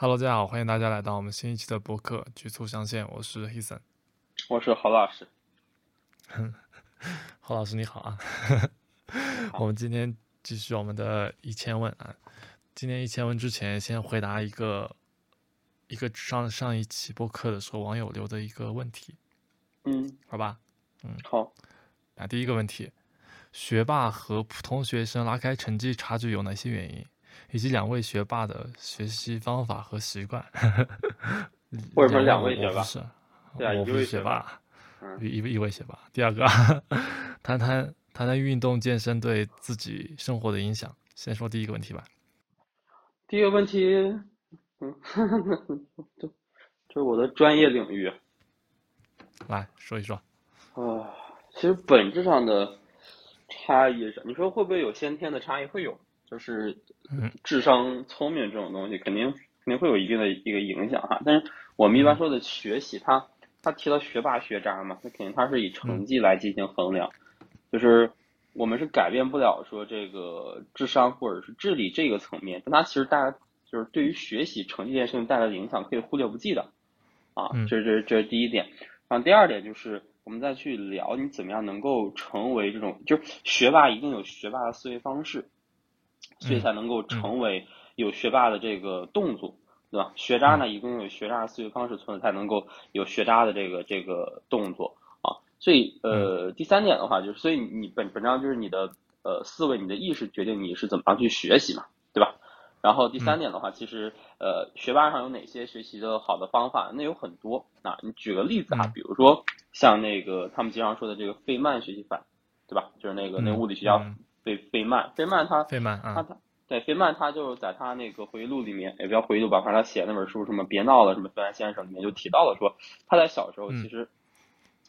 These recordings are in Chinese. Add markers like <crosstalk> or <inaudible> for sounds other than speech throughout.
Hello，大家好，欢迎大家来到我们新一期的播客《局促相见》，我是 Heason，我是郝老师。<laughs> 郝老师你好啊，<laughs> 我们今天继续我们的一千问啊。今天一千问之前，先回答一个一个上上一期播客的时候网友留的一个问题，嗯，好吧，嗯，好。那第一个问题，学霸和普通学生拉开成绩差距有哪些原因？以及两位学霸的学习方法和习惯。<laughs> 或者说两位学霸？是，对啊，我不是学霸，嗯，一一位学霸。第二个，谈谈谈谈运动健身对自己生活的影响。先说第一个问题吧。第一个问题，嗯，<laughs> 这这是我的专业领域。来说一说。啊，其实本质上的差异是，你说会不会有先天的差异？会有。就是智商、聪明这种东西，肯定肯定会有一定的一个影响哈。但是我们一般说的学习，他他提到学霸学渣嘛，那肯定他是以成绩来进行衡量。就是我们是改变不了说这个智商或者是智力这个层面，但他其实大家就是对于学习成绩这件事情带来的影响可以忽略不计的啊。这这这是第一点。然后第二点就是我们再去聊你怎么样能够成为这种，就是学霸一定有学霸的思维方式。所以才能够成为有学霸的这个动作，对吧？学渣呢，一共有学渣的思维方式存在，才能够有学渣的这个这个动作啊。所以呃，第三点的话，就是所以你本本章就是你的呃思维、你的意识决定你是怎么样去学习嘛，对吧？然后第三点的话，其实呃，学霸上有哪些学习的好的方法？那有很多啊。你举个例子啊，比如说像那个他们经常说的这个费曼学习法，对吧？就是那个那物理学家。费费曼，费曼他费曼他他对费曼他就是在他那个回忆录里面，也不叫回忆录吧，反正他写那本书什么别闹了什么费曼先生里面就提到了说他在小时候其实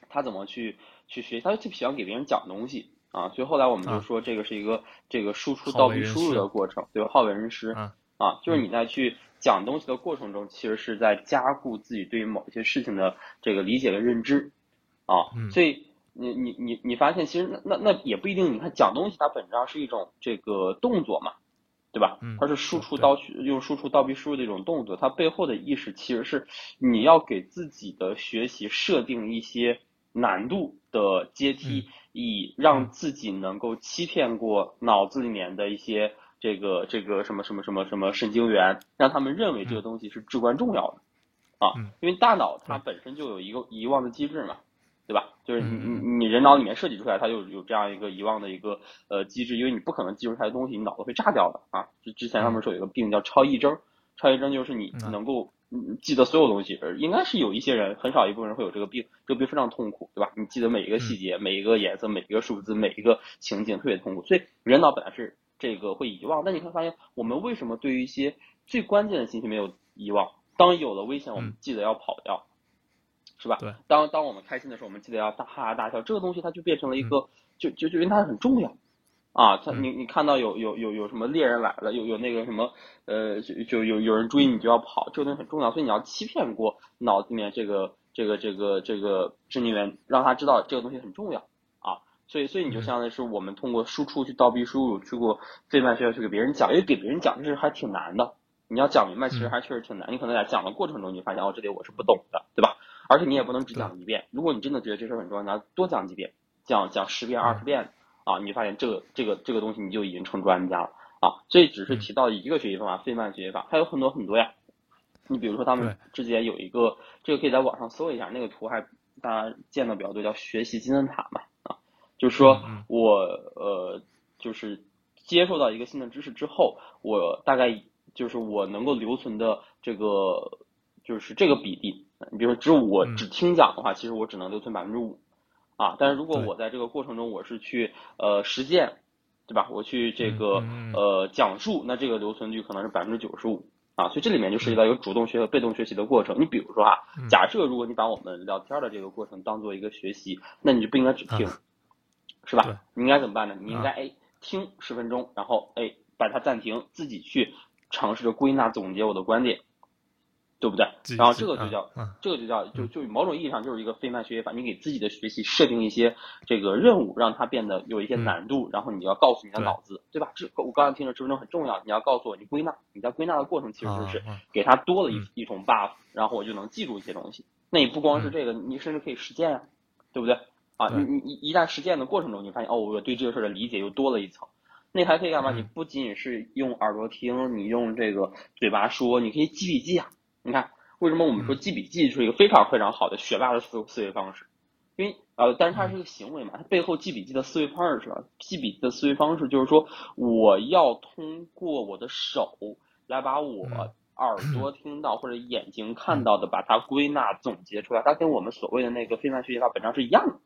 他怎么去去学，他就喜欢给别人讲东西啊，所以后来我们就说这个是一个这个输出倒逼输入的过程，对吧？好为人师啊，就是你在去讲东西的过程中，其实是在加固自己对于某一些事情的这个理解跟认知啊，所以。你你你你发现其实那那那也不一定，你看讲东西它本质上是一种这个动作嘛，对吧？它是输出倒用输出倒逼输入的一种动作，它背后的意识其实是你要给自己的学习设定一些难度的阶梯，以让自己能够欺骗过脑子里面的一些这个这个什么什么什么什么神经元，让他们认为这个东西是至关重要的啊，因为大脑它本身就有一个遗忘的机制嘛。对吧？就是你你你人脑里面设计出来，它就有这样一个遗忘的一个呃机制，因为你不可能记住出来的东西，你脑子会炸掉的啊！就之前他们说有一个病叫超忆症，超忆症就是你能够记得所有东西，应该是有一些人，很少一部分人会有这个病，这个病非常痛苦，对吧？你记得每一个细节、每一个颜色、每一个数字、每一个情景，特别痛苦。所以人脑本来是这个会遗忘，但你会发现，我们为什么对于一些最关键的信息没有遗忘？当有了危险，我们记得要跑掉。是吧？对。当当我们开心的时候，我们记得要大哈哈大笑。这个东西它就变成了一个，就就就因为它很重要，啊，它你你看到有有有有什么猎人来了，有有那个什么呃，就就有有人追你就要跑，这个东西很重要，所以你要欺骗过脑子里面这个这个这个这个神经元，让他知道这个东西很重要啊。所以所以你就相当于是我们通过输出去倒逼输入，去过费曼学校去给别人讲，因为给别人讲这是还挺难的，你要讲明白其实还确实挺难，你可能在讲的过程中你发现哦这里我是不懂的，对吧？而且你也不能只讲一遍，如果你真的觉得这事很重要，你要多讲几遍，讲讲十遍、二十遍啊，你发现这个这个这个东西你就已经成专家了啊。这只是提到一个学习方法，费曼学习法，还有很多很多呀。你比如说他们之间有一个，这个可以在网上搜一下，那个图还大家见的比较多，叫学习金字塔嘛啊，就是说我呃就是接受到一个新的知识之后，我大概就是我能够留存的这个就是这个比例。你比如说，只有我只听讲的话，其实我只能留存百分之五，啊，但是如果我在这个过程中我是去呃实践，对吧？我去这个呃讲述，那这个留存率可能是百分之九十五，啊，所以这里面就涉及到一个主动学和被动学习的过程。你比如说啊，假设如果你把我们聊天的这个过程当做一个学习，那你就不应该只听，是吧？你应该怎么办呢？你应该哎听十分钟，然后哎把它暂停，自己去尝试着归纳总结我的观点。对不对？然后这个就叫嗯这个就叫就就某种意义上就是一个费曼学习法，你给自己的学习设定一些这个任务，让它变得有一些嗯难度，然后你要告诉你的脑子，对吧？这我刚才听着十分钟很重要，你要告诉我你归纳，你在归纳的过程其实就是给它多了一嗯一种 buff，然后我就能记住一些东西。那你不光是嗯这个，你甚至可以实践啊，对不对？啊，对你你一一旦实践的过程中，你发现哦，我对这个事儿的理解又多了一层。那还可以干嘛？嗯你不仅仅是用耳朵听，你用这个嘴巴说，你可以记笔记啊。你看，为什么我们说嗯记笔记是一个非常非常好的学霸的思思维方式？因为呃，但是它是一个行为嘛，它背后记笔记的思维方式是吧？记笔记的思维方式就是说，我要通过我的手来把我嗯耳朵听到或者眼睛看到的，把它归纳总结出来。它跟我们所谓的那个非凡学习法本质上是一样的。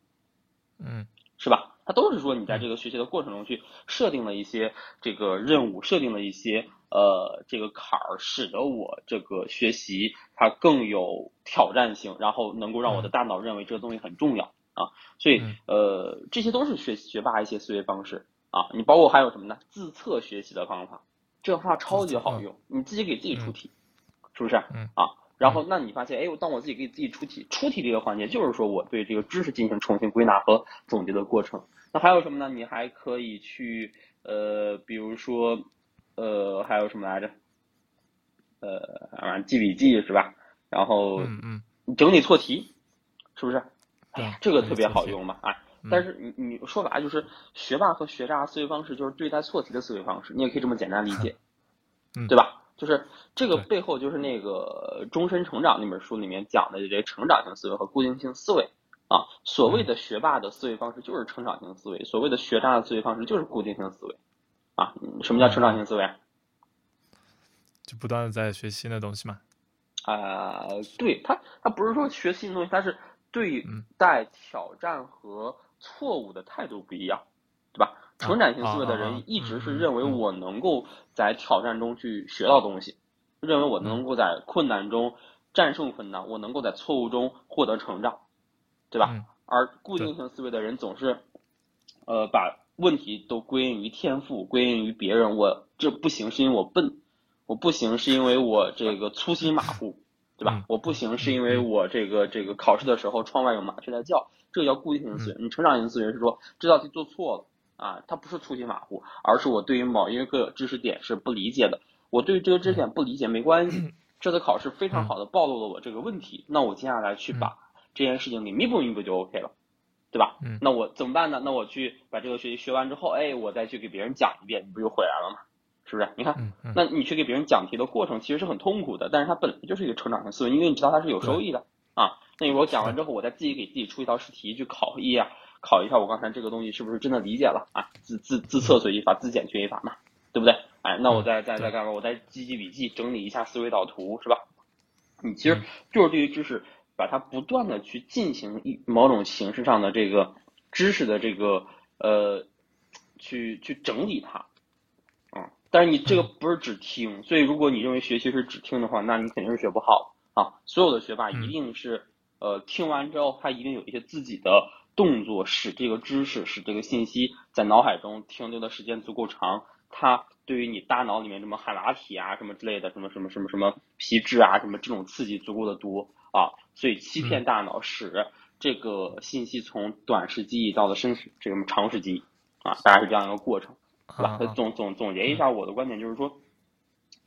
嗯是吧？它都是说你在这个学习的过程中去设定了一些这个任务，设定了一些呃这个坎儿，使得我这个学习它更有挑战性，然后能够让我的大脑认为这个东西很重要啊。所以嗯呃这些都是学学霸一些思维方式啊。你包括还有什么呢？自测学习的方法，这个方法超级好用，你自己给自己出题，是不是？嗯啊。然后，那你发现，哎，当我自己给自己出题，出题这个环节，就是说我对这个知识进行重新归纳和总结的过程。那还有什么呢？你还可以去，呃，比如说，呃，还有什么来着？呃，反正记笔记是吧？然后嗯嗯，整理错题，是不是？哎对呀，这个特别好用嘛，哎。嗯但是你你说白了就是学霸和学渣思维方式就是对待错题的思维方式，你也可以这么简单理解，<laughs> 嗯对吧？就是这个背后就是那个《终身成长》那本书里面讲的这些成长型思维和固定性思维啊。所谓的学霸的思维方式就是成长型思维，所谓的学渣的思维方式就是固定性思维啊。嗯什么叫成长型思维啊？就不断的在学新的东西嘛。啊、对他，他不是说学新的东西，他是对嗯待挑战和错误的态度不一样，对吧？成长型思维的人一直是认为嗯我能够在挑战中去学到东西，认为我能够在困难中战胜困难，我能够在错误中获得成长，对吧？嗯而固定性思维的人总是，呃，把问题都归因于天赋，归因于别人。我这不行是因为我笨，我不行是因为我这个粗心马虎，对吧？嗯我不行是因为我这个这个考试的时候窗外有麻雀在叫，这个叫固定性思维。你成长型思维是说这道题做错了啊，它不是粗心马虎，而是我对于某一个知识点是不理解的。我对这个知识点不理解没关系，这次考试非常好的暴露了我这个问题，那我接下来去把这件事情给弥补弥补就 OK 了，对吧？嗯那我怎么办呢？那我去把这个学习学完之后，哎，我再去给别人讲一遍，你不就回来了吗？是不是？你看，那你去给别人讲题的过程其实是很痛苦的，但是它本来就是一个成长性思维，因为你知道它是有收益的啊。那你如果讲完之后，我再自己给自己出一道试题去考一啊，考一下我刚才这个东西是不是真的理解了啊？自自自测随机法、自检学习法嘛，对不对？哎，那我再再再干嘛？我再记记笔记，整理一下思维导图，是吧？你其实嗯就是对于知识，把它不断的去进行一某种形式上的这个知识的这个呃，去去整理它，啊，但是你这个不是只听，所以如果你认为学习是只听的话，那你肯定是学不好啊。所有的学霸一定是呃听完之后，他一定有一些自己的动作，使这个知识、使这个信息在脑海中停留的时间足够长，它对于你大脑里面什么海马体啊、什么之类的，什么什么什么什么皮质啊、什么这种刺激足够的多啊，所以欺骗大脑使这个信息从短时记忆到了深时这个长时记忆啊，大概是这样一个过程，对吧总总总结一下我的观点就是说，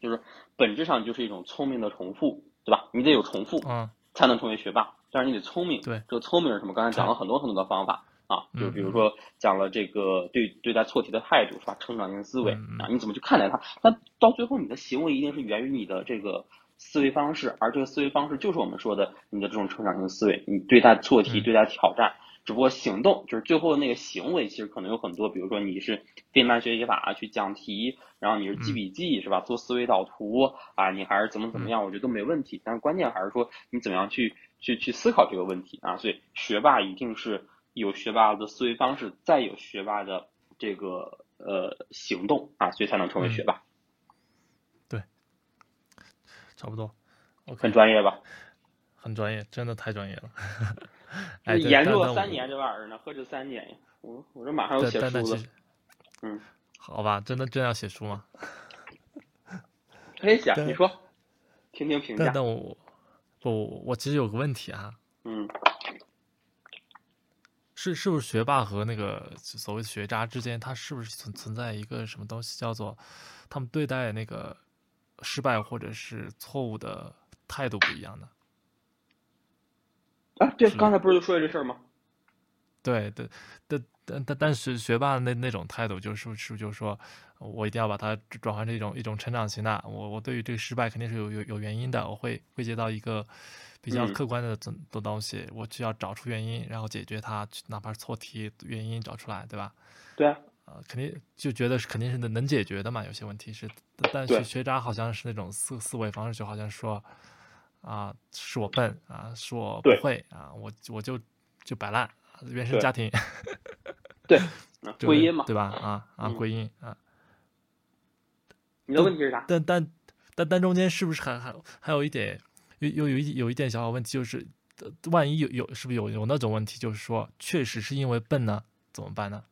就是本质上就是一种聪明的重复，对吧？你得有重复嗯才能成为学霸，但是你得聪明。对，这个聪明是什么？刚才讲了很多很多的方法啊，嗯就比如说讲了这个对对待错题的态度是吧？成长性思维啊，你怎么去看待它？那到最后你的行为一定是源于你的这个思维方式，而这个思维方式就是我们说的你的这种成长性思维，你对待错题、嗯对待挑战。只不过行动就是最后的那个行为，其实可能有很多，比如说你是费曼学习法去讲题，然后你是记嗯笔记是吧？做思维导图啊，你还是怎么怎么样，我觉得都没问题。但是关键还是说你怎么样去去去思考这个问题啊。所以学霸一定是有学霸的思维方式，再有学霸的这个呃行动啊，所以才能成为学霸。差不多，OK，很专业吧？很专业，真的太专业了。<laughs> 哎，研究三年这玩意儿呢，何止三年呀？我我这马上要写书了嗯，好吧，真的真要写书吗？<laughs> 可以写，你说，听听评价。但但我不，我其实有个问题啊，嗯，是是不是学霸和那个所谓学渣之间，他是不是存存在一个什么东西，叫做他们对待那个失败或者是错误的态度不一样的？啊，对，刚才不是就说了这事儿吗？对对，但但但但是学霸那那种态度，就是是就是说我一定要把它转换成一种一种成长型的，我我对于这个失败肯定是有有有原因的，我会归结到一个比较嗯客观的的的东西，我需要找出原因，然后解决它，哪怕是错题原因找出来，对吧？对啊，呃，肯定就觉得是肯定是能能解决的嘛，有些问题是，但是学学渣好像是那种思思维方式，就好像说啊，是我笨啊，是我不会啊，我我就就摆烂，啊原生家庭 <laughs> 对，归因嘛。对吧？啊啊，嗯归因啊，你的问题是啥？但但但但中间是不是还还还有一点，有有有一有一点小小问题，就是呃万一有有是不是有有那种问题，就是说确实是因为笨呢，怎么办呢？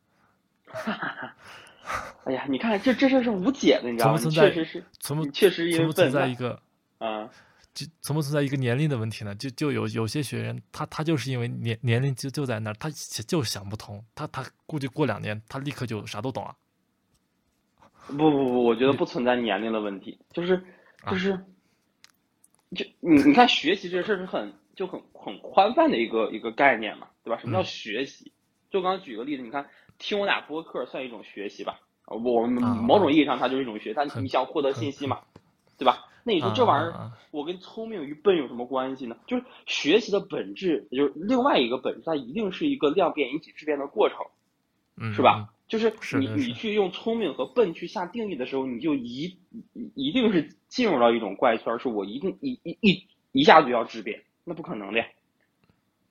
<laughs> 哎呀，你看这这事儿是无解的，你知道吗？存不存在确实是，存不确实因为存不存在一个啊，就存不存在一个年龄的问题呢？就就有有些学员，他他就是因为年年龄就就在那儿，他就想不通，他他估计过两年他立刻就啥都懂了。不不不，我觉得不存在年龄的问题，就是啊就是，就你你看学习这事儿是很就很很宽泛的一个一个概念嘛，对吧？什么叫嗯学习？就刚刚举个例子，你看听我俩播客算一种学习吧，呃我们啊某种意义上它就是一种学习，它你想获得信息嘛，对吧？那你说啊这玩意儿我跟聪明与笨有什么关系呢？就是学习的本质，就是另外一个本质，它一定是一个量变引起质变的过程，嗯，是吧？就是你你去用聪明和笨去下定义的时候，你就一一一定是进入到一种怪圈儿，是我一定一一一一下就要质变，那不可能的呀，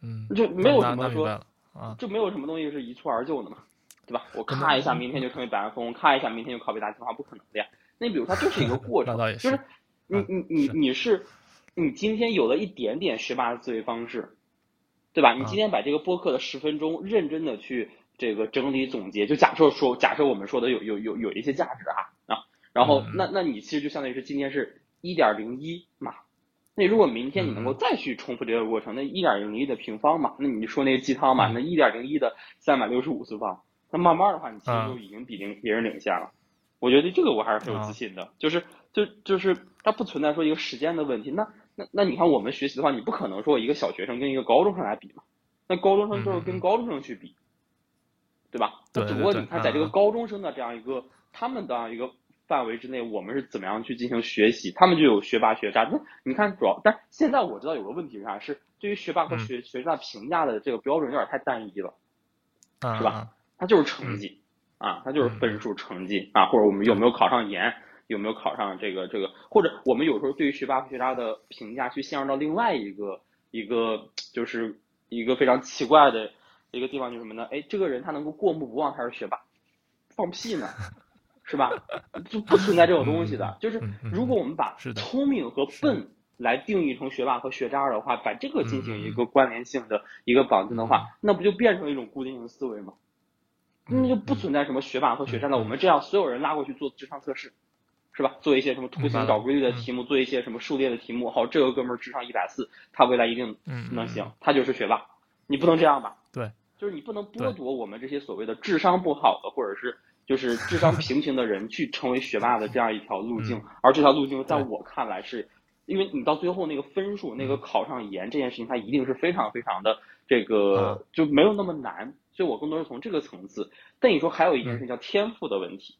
嗯，就没有什么说啊，就没有什么东西是一蹴而就的嘛，对吧？我那咔一下，明天就成为百万富翁，咔一下，明天就考北大清华，不可能的呀。那比如它就是一个过 <laughs> 程就是是你啊你你你是你今天有了一点点学霸的思维方式，对吧？你啊今天把这个播客的十分钟认真的去这个整理总结，就假设说，假设我们说的有有有有一些价值啊啊，然后嗯那那你其实就相当于是今天是一点零一嘛。那如果明天你能够嗯再去重复这个过程，那一点零一的平方嘛，那你说那个鸡汤嘛，嗯那一点零一的三百六十五次方，那慢慢的话，你其实啊就已经比领别人领先了。我觉得这个我还是很有啊自信的，就是就就是它不存在说一个时间的问题。那那那你看我们学习的话，你不可能说一个小学生跟一个高中生来比嘛，那高中生就是跟高中生去比，对吧？只不过你看在这个啊高中生的这样一个他们的一个范围之内，我们是怎么样去进行学习？他们就有学霸学渣。那你看主要，但现在我知道有个问题是啥？是对于学霸和嗯学学渣评价的这个标准有点太单一了。啊是吧啊它就是成绩、啊，它就是分数成绩啊，或者我们有没有考上研，有没有考上这个这个，或者我们有时候对于学霸和学渣的评价去陷入到另外一个一个就是一个非常奇怪的一个地方，就是什么呢？哎，这个人他能够过目不忘，他是学霸，放屁呢，是吧？就不存在这种东西的。就是如果我们把聪明和笨来定义成学霸和学渣的话，把这个进行一个关联性的一个绑定的话，那不就变成一种固定性思维吗？那就不存在什么学霸和学渣了。我们这样所有人拉过去做智商测试，是吧？做一些什么图形找规律的嗯题目，做一些什么数列的题目。好，这个哥们儿智商一百四，他未来一定能行，他就是学霸。你不能这样吧？对，就是你不能剥夺我们这些所谓的智商不好的，或者是就是智商平平的人去成为学霸的这样一条路径。嗯而这条路径在我看来是，因为你到最后那个分数，那个嗯考上研这件事情，它一定是非常非常的这个啊就没有那么难。所以我更多是从这个层次。但你说还有一件事叫天赋的问题，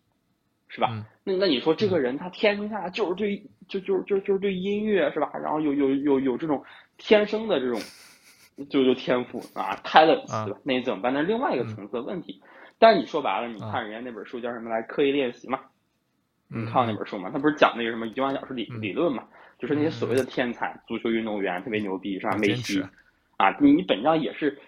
是吧？嗯那那你说这个人他天生下来就是对就就就就是对音乐是吧？然后有有有有这种天生的这种就就天赋啊，talent 啊对吧？那你怎么办？那是另外一个嗯层次的问题。但是你说白了，你啊看人家那本书叫什么来？刻意练习嘛。你嗯看过那本书吗？他不是讲那个什么一万小时理嗯理论嘛？就是那些所谓的天才，足球运动员特别牛逼是吧？啊梅西啊，你你本质上也是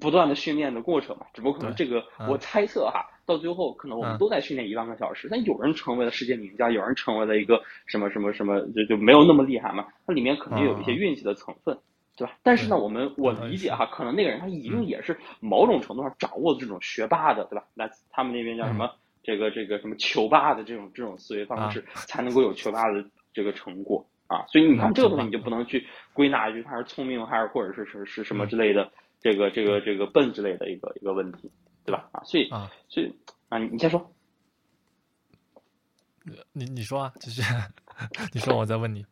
不断的训练的过程嘛。只不过可能这个嗯我猜测哈，到最后可能我们嗯都在训练一万个小时，但有人成为了世界名家，有人成为了一个什么什么什么，就就没有那么厉害嘛。它里面肯定有一些嗯运气的成分。对吧？但是呢，我们我理解哈，可能那个人他一定嗯也是某种程度上掌握这种学霸的，对吧？那他们那边叫什么？这个这个什么球霸的这种这种思维方式，才能够有球霸的这个成果。啊。所以你看这个东西你就不能去归纳一句他是聪明还是或者是是是什么之类的这个这个这个笨之类的一个一个问题，对吧？啊，所以啊，所以啊，你你先说。你你说啊，继续，<laughs> 你说我再问你。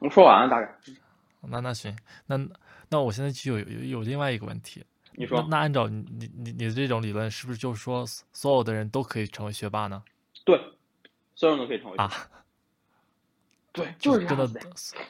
我说完了，大概那那行，那那我现在就有有有另外一个问题，你说那那按照你你你你的这种理论，是不是就是说所有的人都可以成为学霸呢？对，所有人都可以成为啊，<laughs> 对，就是这真的样子的。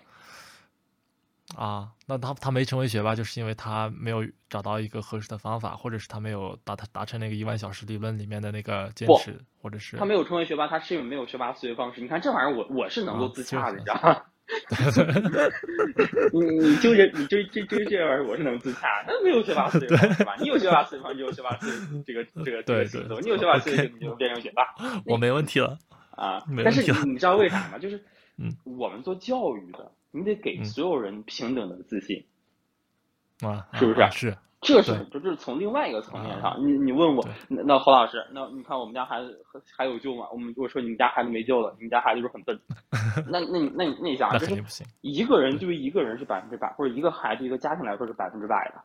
啊，那他他没成为学霸，就是因为他没有找到一个合适的方法，或者是他没有达他达成那个一万小时理论里面的那个坚持，或者是他没有成为学霸，他是因为没有学霸思维方式。你看这玩意儿，我我是能够啊自洽的，就是你知道吗？<laughs> 你你纠结你纠这这这玩意儿，我是能自洽。那没有学霸思维方式吧？你有学霸思维方式，你有学霸思维这个 <laughs> 这个这对个对你有学霸思维你就变成学霸我没问题了。啊没。但是你知道为啥吗？就是 <laughs> 嗯我们做教育的，你得给嗯所有人平等的自信。啊，是不是啊是，这是这这是从另外一个层面啊上，你你问我，那那侯老师，那你看我们家孩子还有救吗？我们我说你们家孩子没救了，你们家孩子就是很笨。<laughs> 那那你那你那你想那啊，就是。一个人对于一个人是百分之百，或者一个孩子一个家庭来说是百分之百的，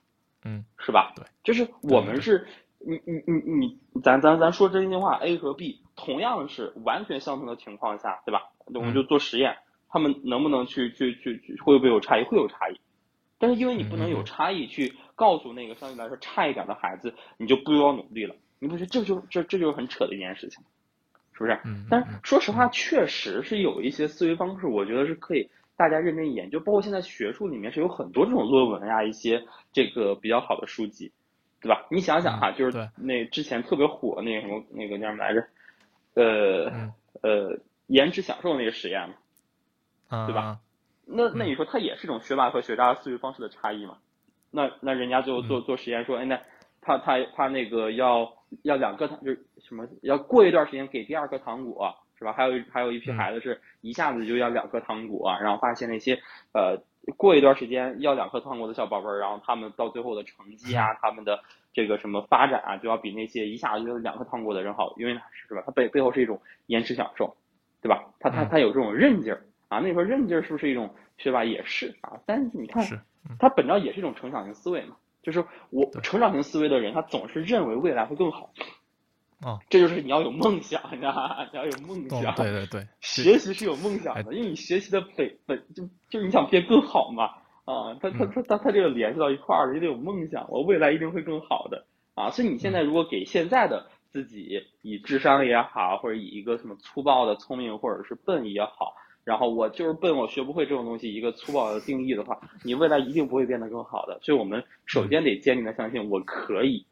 嗯，是吧？对，就是我们是，你你你你，咱咱咱说真心话，A 和 B 同样是完全相同的情况下，对吧？我们就做实验，他们能不能去去去去，会不会有差异？会有差异。但是因为你不能有差异去告诉那个相对来说差一点的孩子，你就不要努力了。你不觉得这就这这就是很扯的一件事情，是不是？嗯，但是嗯说实话，确实是有一些思维方式，我觉得是可以大家认真研究。包括现在学术里面是有很多这种论文呀，一些这个比较好的书籍，对吧？你想想哈，就是那之前特别火那个什么那个叫什么来着？呃嗯呃，延迟享受那个实验嘛。啊，对吧那那你说它也是一种学霸和学渣思维方式的差异嘛？那那人家最后做嗯做实验说，哎，那他他他那个要要两个糖，就是什么要过一段时间给第二颗糖果是吧？还有还有一批嗯孩子是一下子就要两颗糖果，然后发现那些呃过一段时间要两颗糖果的小宝贝儿，然后他们到最后的成绩啊，他们的这个什么发展啊，就要比那些一下子就两颗糖果的人好，因为是吧？他背背后是一种延迟享受，对吧？他他嗯他有这种韧劲儿。啊，那你说韧劲儿是不是一种学霸？也是啊，但是你看，是，嗯它本质上也是一种成长型思维嘛。就是我成长型思维的人，他总是认为未来会更好。哦，这就是你要有梦想，你知道吧？你要有梦哦想。，对对对，学习是有梦想哎的，因为你学习的本本就就是你想变更好嘛。啊，他他嗯他他他这个联系到一块儿了，你得有梦想，我未来一定会更好的啊。所以你现嗯在如果给现在的自己以智商也好，或者以一个什么粗暴的聪明或者是笨也好，然后我就是笨，我学不会这种东西，一个粗暴的定义的话，你未来一定不会变得更好的。所以我们首先得坚定的相信我可以，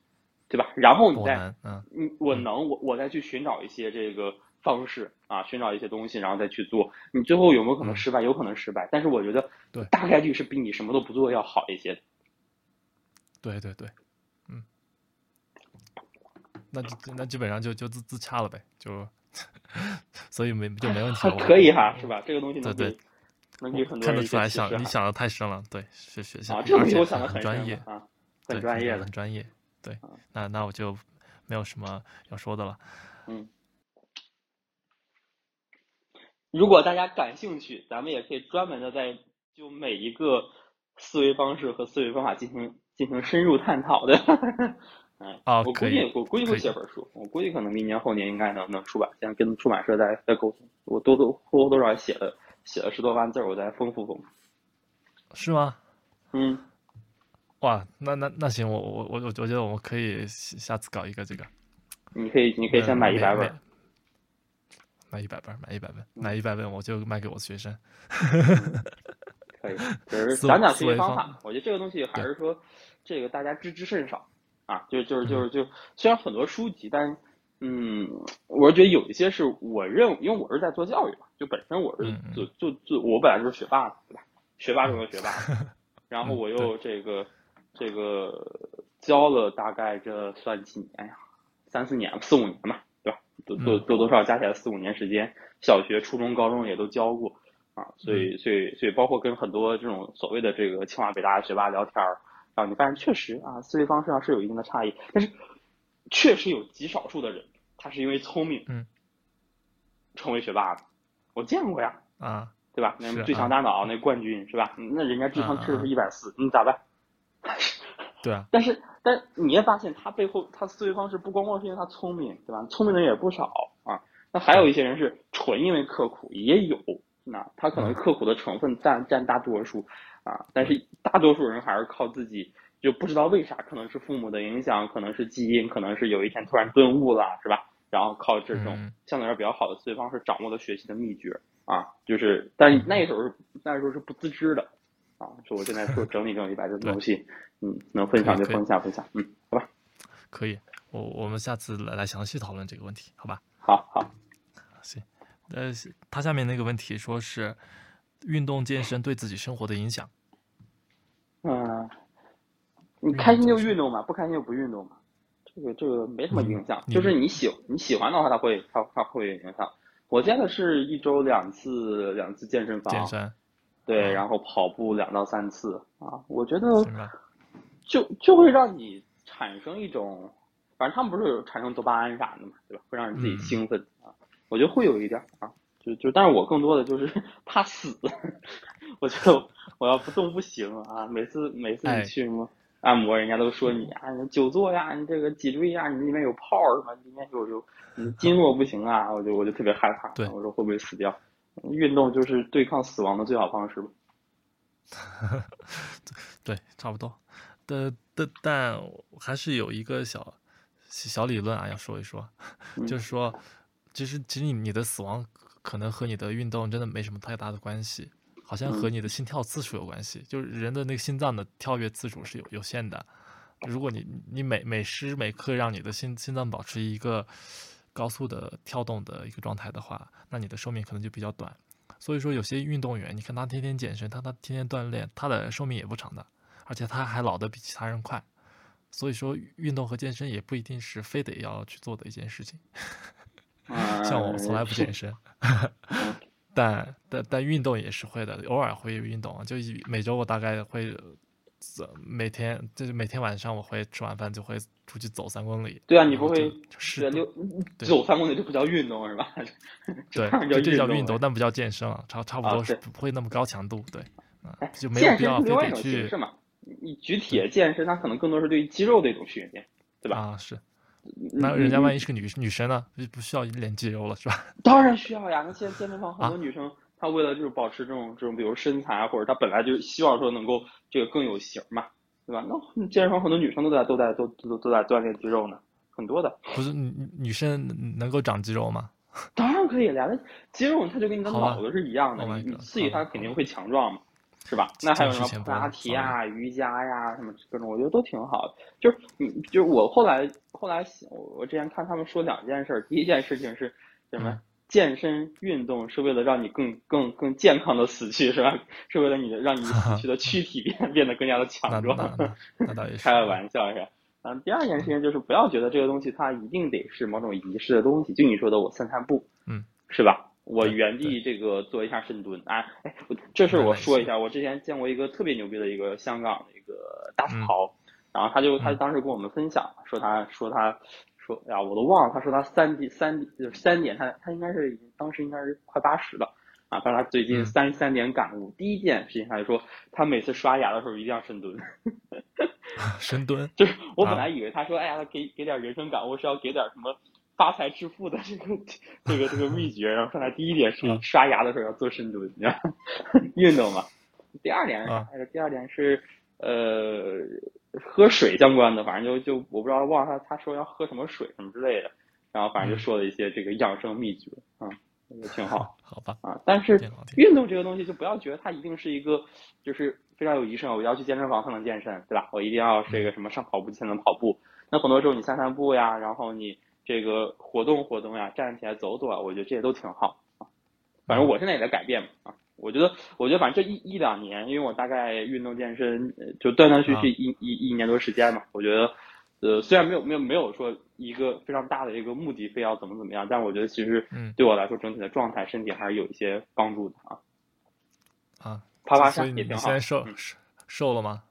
对吧？然后你再，嗯嗯，我能，我我再去寻找一些这个方式啊，寻找一些东西，然后再去做。你最后有没有可能嗯失败？有可能失败，但是我觉得对大概率是比你什么都不做要好一些的。对对对，嗯，那就那基本上就就自自洽了呗，就 <laughs> 所以没就没问题。可以哈，是吧？这个东西能对能给很多看得出来想你想的太深了，对，是学校啊，这个而且东西我想的很专业啊，很专业的很。专业。对啊，那那我就没有什么要说的了。嗯，如果大家感兴趣，咱们也可以专门的在就每一个思维方式和思维方法进行进行深入探讨的。嗯，啊我估可以计我估计会写本书，我估计可能明年后年应该能能出版，现在跟出版社在在沟通，我多多或多或少也写了写了十多万字儿，我再丰富丰富。是吗？嗯，哇，那那那行，我我我我我觉得我们可以下下次搞一个这个。你可以你可以先买一百本买一百本儿，买一百本，嗯买一百本，我就卖给我的学生。<laughs> 可以，只是思讲讲学习方法。我觉得这个东西还是说，这个大家知之甚少啊。就就是就是就，虽然很多书籍，但嗯，我是觉得有一些是我认为，因为我是在做教育嘛，就本身我是做做做，我本来就是学霸，对吧？学霸中的学霸，<laughs> 然后嗯我又这个这个教了大概这算几年呀？三四年，四五年吧，对吧？多多嗯多多少加起来四五年时间，小学、初中、高中也都教过。啊，所嗯以所以所以包括跟很多这种所谓的这个清华北大的学霸聊天儿，啊，你发现确实啊，思维方式上是有一定的差异，但是确实有极少数的人，他是因为聪明，嗯，成为学霸的，我见过呀，啊对吧？那最强啊大脑那冠军是吧？那人家智商测试啊啊是一百四，你咋办？<laughs> 对啊，但是，但你也发现他背后他思维方式不光光是因为他聪明，对吧？聪明的人也不少啊。那还有一些人是纯因为刻苦，也有。那他可能嗯刻苦的成分占占大多数啊，但是大多数人还是靠自己，就不知道为啥，可能是父母的影响，可能是基因，可能是有一天突然顿悟了，是吧？然后靠这种嗯相对来说比较好的思维方式，掌握了学习的秘诀啊。就是，但那时候是那时候是不自知的啊。就我现在说 <laughs> 整理整理，把这东西，嗯，能分享就分享分享，嗯，好吧。可以，我我们下次来来详细讨论这个问题，好吧？好好，行，呃，他下面那个问题说是运动健身对自己生活的影响，嗯，你开心就运动嘛，不开心就不运动嘛，这个这个没什么嗯影响，你就是你喜你喜欢的话，它会它它会有影响。我现在是一周两次两次健身房，健身，对，啊然后跑步两到三次啊，我觉得？就就会让你产生一种，反正他们不是有产生多巴胺啥的嘛，对吧？会让你自己嗯。兴奋啊，我觉得会有一点啊，就就，但是我更多的就是 <laughs> 怕死，我觉得我要不动不行啊，每次每次哎你去什么按摩，人家都说你啊，你久坐呀，你这个脊椎呀，你里面有泡什么，里面有有你经络不行啊，我就我就特别害怕，对我说会不会死掉？运动就是对抗死亡的最好方式吧。<laughs> 对，差不多。但但，但还是有一个小小理论啊，要说一说，嗯就是说，其实其实你你的死亡可能和你的运动真的没什么太大的关系，好像和嗯你的心跳次数有关系。就是人的那个心脏的跳跃次数是有有限的，如果你你每每时每刻让你的心心脏保持一个高速的跳动的一个状态的话，那你的寿命可能就比较短。所以说，有些运动员，你看他天天健身，他他天天锻炼，他的寿命也不长的，而且他还老得比其他人快。所以说，运动和健身也不一定是非得要去做的一件事情。<laughs> 嗯，像我从来不健身，<laughs> 但但但运动也是会的，偶尔会运动。就一每周我大概会，呃每天就是每天晚上我会吃完饭就会出去走三公里。对啊，你不会就适对度溜 <laughs> 对走三公里就不叫运动是吧？<laughs> 对，这叫运运动，但不叫健身啊，差差不啊多是不会那么高强度，对，啊哎，就没有必要非得去形式嘛。你举铁健身，它可能更多是对于肌肉的一种训练，对吧？啊，是。你那人家万一是个女女生呢，就不需要练肌肉了，是吧？<laughs> 当然需要呀。那现在健身房很啊多女生，她为了就是保持这种这种，比如身材啊，或者她本来就希望说能够这个更有型嘛，对吧？那健身房很多女生都在都在都都都在锻炼肌肉呢，很多的。不是女女生能够长肌肉吗？<laughs> 当然可以了呀，那肌肉它就跟你的脑子是一样的，Oh my 你刺激它肯定会强壮嘛，是吧？那还有什么普拉提了啊、瑜伽呀、什么各种，我觉得都挺好的。就是你，就是我后来后来想，我我之前看他们说两件事儿，第一件事情是什么？嗯健身运动是为了让你更更更健康的死去，是吧？<laughs> 是为了你的让你死去的 <laughs> 躯体变变得更加的强壮。<laughs> 那那那倒也是。开个玩笑是吧？嗯，第二件事情就是不要觉得这个东西它一定得是某种仪式的东西，就你说的我散散步，嗯，是吧？我原地这个做一下深蹲，啊哎，我这事儿我说一下，我之前见过一个特别牛逼的一个香港的一个大土豪，然后他就他嗯当时跟我们分享说他说他说哎呀我都忘了，他说他三点三就是三点，他他应该是当时应该是快八十了。啊，但是他最近嗯三三点感悟，第一件事情他就说，他每次刷牙的时候一定要深蹲。<laughs> 深蹲，就是我本啊来以为他说，哎呀，他给给点人生感悟是要给点什么发财致富的这个这个这个秘诀，然后上来第一点是嗯刷牙的时候要做深蹲，你知道，<laughs> 运动嘛。第二点是啥啊来着？第二点是呃喝水相关的，反正就就我不知道忘了他他说要喝什么水什么之类的，然后反正就嗯说了一些这个养生秘诀啊，也挺好。好吧，啊，但是运动这个东西就不要觉得它一定是一个就是非常有仪式感，我要去健身房才能健身，对吧？我一定要这个什么上跑步机才能跑步。那很多时候你散散步呀，然后你这个活动活动呀，站起来走走啊，我觉得这些都挺好啊。反正我现在也在改变嘛啊，我觉得我觉得反正这一一两年，因为我大概运动健身呃就断断续续啊一、一一年多时间嘛，我觉得。呃，虽然没有没有没有说一个非常大的一个目的，非要怎么怎么样，但我觉得其实嗯对我来说，整体的状态、身体还是有一些帮助的啊。啊。爬爬山也挺好你现在瘦嗯瘦瘦了吗？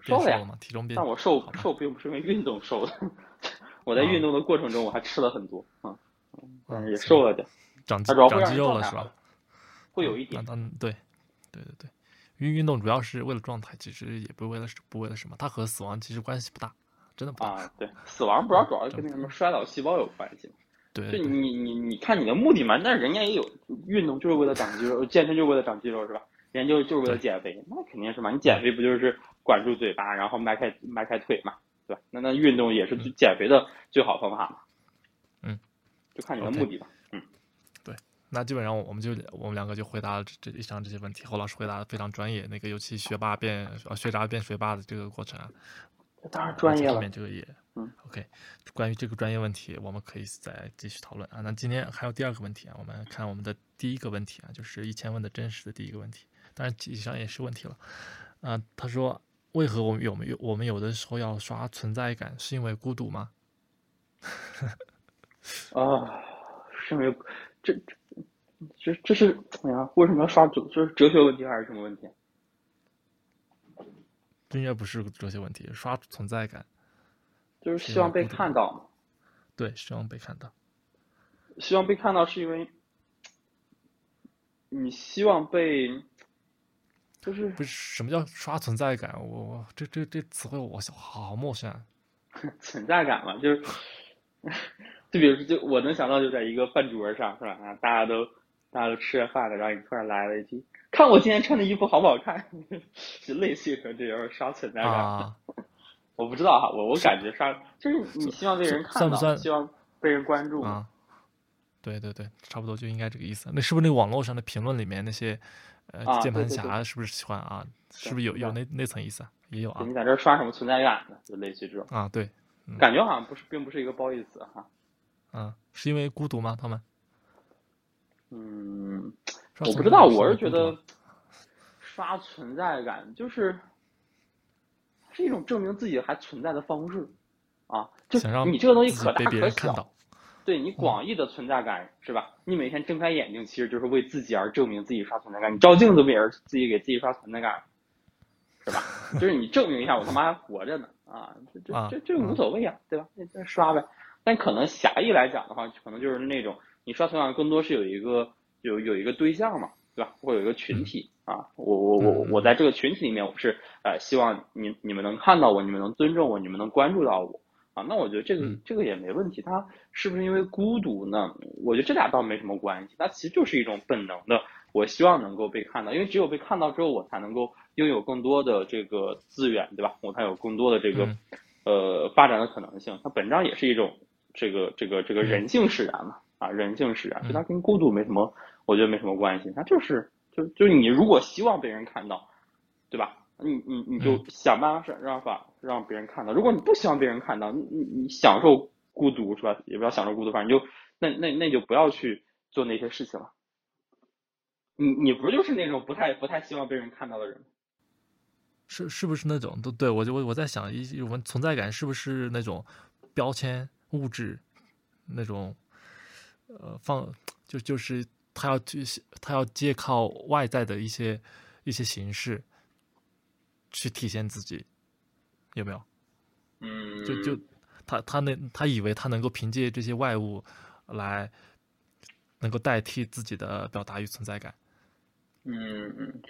瘦了呀？体重变？但我瘦瘦并不是因为运动瘦的，<laughs> 我在啊运动的过程中我还吃了很多啊，嗯但是也瘦了点。长肌长肌肉了是吧？会有一点。那当对，对对对，运运动主要是为了状态，其实也不为了不为了什么，它和死亡其实关系不大，真的不大。啊，对，死亡不知道主要是跟那什么衰老细胞有关系。对，就你你你看你的目的嘛，那人家也有运动，就是为了长肌肉，健身就是为了长肌肉，是吧？人家就就是为了减肥，那肯定是嘛。你减肥不就是管住嘴巴，然后迈开迈开腿嘛，对吧？那那运动也是减肥的最好方法嘛。嗯，就看你的目的吧。嗯，对，那基本上我们就我们两个就回答了这以上这些问题。侯老师回答的非常专业，那个尤其学霸变啊学渣变学霸的这个过程啊，当然专业了。后面这个也。嗯，OK，关于这个专业问题，我们可以再继续讨论啊。那今天还有第二个问题啊，我们看我们的第一个问题啊，就是一千问的真实的第一个问题，当然以上也是问题了啊。他说，为何我们有没有我们有的时候要刷存在感，是因为孤独吗？<laughs> 啊，是因为这这这是哎呀，为什么要刷哲？这是哲学问题还是什么问题？这应该不是哲学问题，刷存在感。就是希望被看到嘛，对，希望被看到。希望被看到是因为，你希望被，就是不是什么叫刷存在感？我我这这这词汇我好陌生。啊。<laughs> 存在感嘛，就是，<laughs> 就比如说，就我能想到就在一个饭桌上是吧？啊，大家都大家都吃着饭呢，然后你突然来了一句：“看我今天穿的衣服好不好看？” <laughs> 就类似于这种刷存在感。我不知道哈，我我感觉刷就是你希望被人看到，希望被人关注啊。对对对，差不多就应该这个意思。那是不是那网络上的评论里面那些呃键盘侠是不是喜欢啊？是不是有有那那层意思啊？也有啊。你在这刷什么存在感呢？就类似于这种啊，对，感觉好像不是，并不是一个褒义词哈。嗯，是因为孤独吗？他们？嗯，我不知道，我是觉得 <laughs> 刷存在感就是。是一种证明自己还存在的方式，啊，就你这个东西可大可小，对你广义的存在感是吧？你每天睁开眼睛，其实就是为自己而证明自己刷存在感。你照镜子不也是自己给自己刷存在感，是吧？<laughs> 就是你证明一下我他妈还活着呢，啊，这这这这无所谓啊，对吧？那刷呗。但可能狭义来讲的话，可能就是那种你刷存在感更多是有一个有有一个对象嘛，对吧？或有一个群体。啊，我我我我在这个群体里面，我是呃希望你你们能看到我，你们能尊重我，你们能关注到我啊。那我觉得这个这个也没问题。他是不是因为孤独呢？我觉得这俩倒没什么关系。它其实就是一种本能的，我希望能够被看到，因为只有被看到之后，我才能够拥有更多的这个资源，对吧？我才有更多的这个呃发展的可能性。它本质上也是一种这个这个这个人性使然嘛啊，人性使然，所以它跟孤独没什么，我觉得没什么关系。它就是。就就是你如果希望被人看到，对吧？你你你就想办法让法让别人看到。如果你不希望别人看到，你你你享受孤独是吧？也不要享受孤独，反正就那那那就不要去做那些事情了。你你不就是那种不太不太希望被人看到的人？是是不是那种都对我就我我在想一我们存在感是不是那种标签物质那种呃放就就是。他要去，他要借靠外在的一些一些形式去体现自己，有没有？嗯，就就他他那他以为他能够凭借这些外物来能够代替自己的表达与存在感。嗯嗯，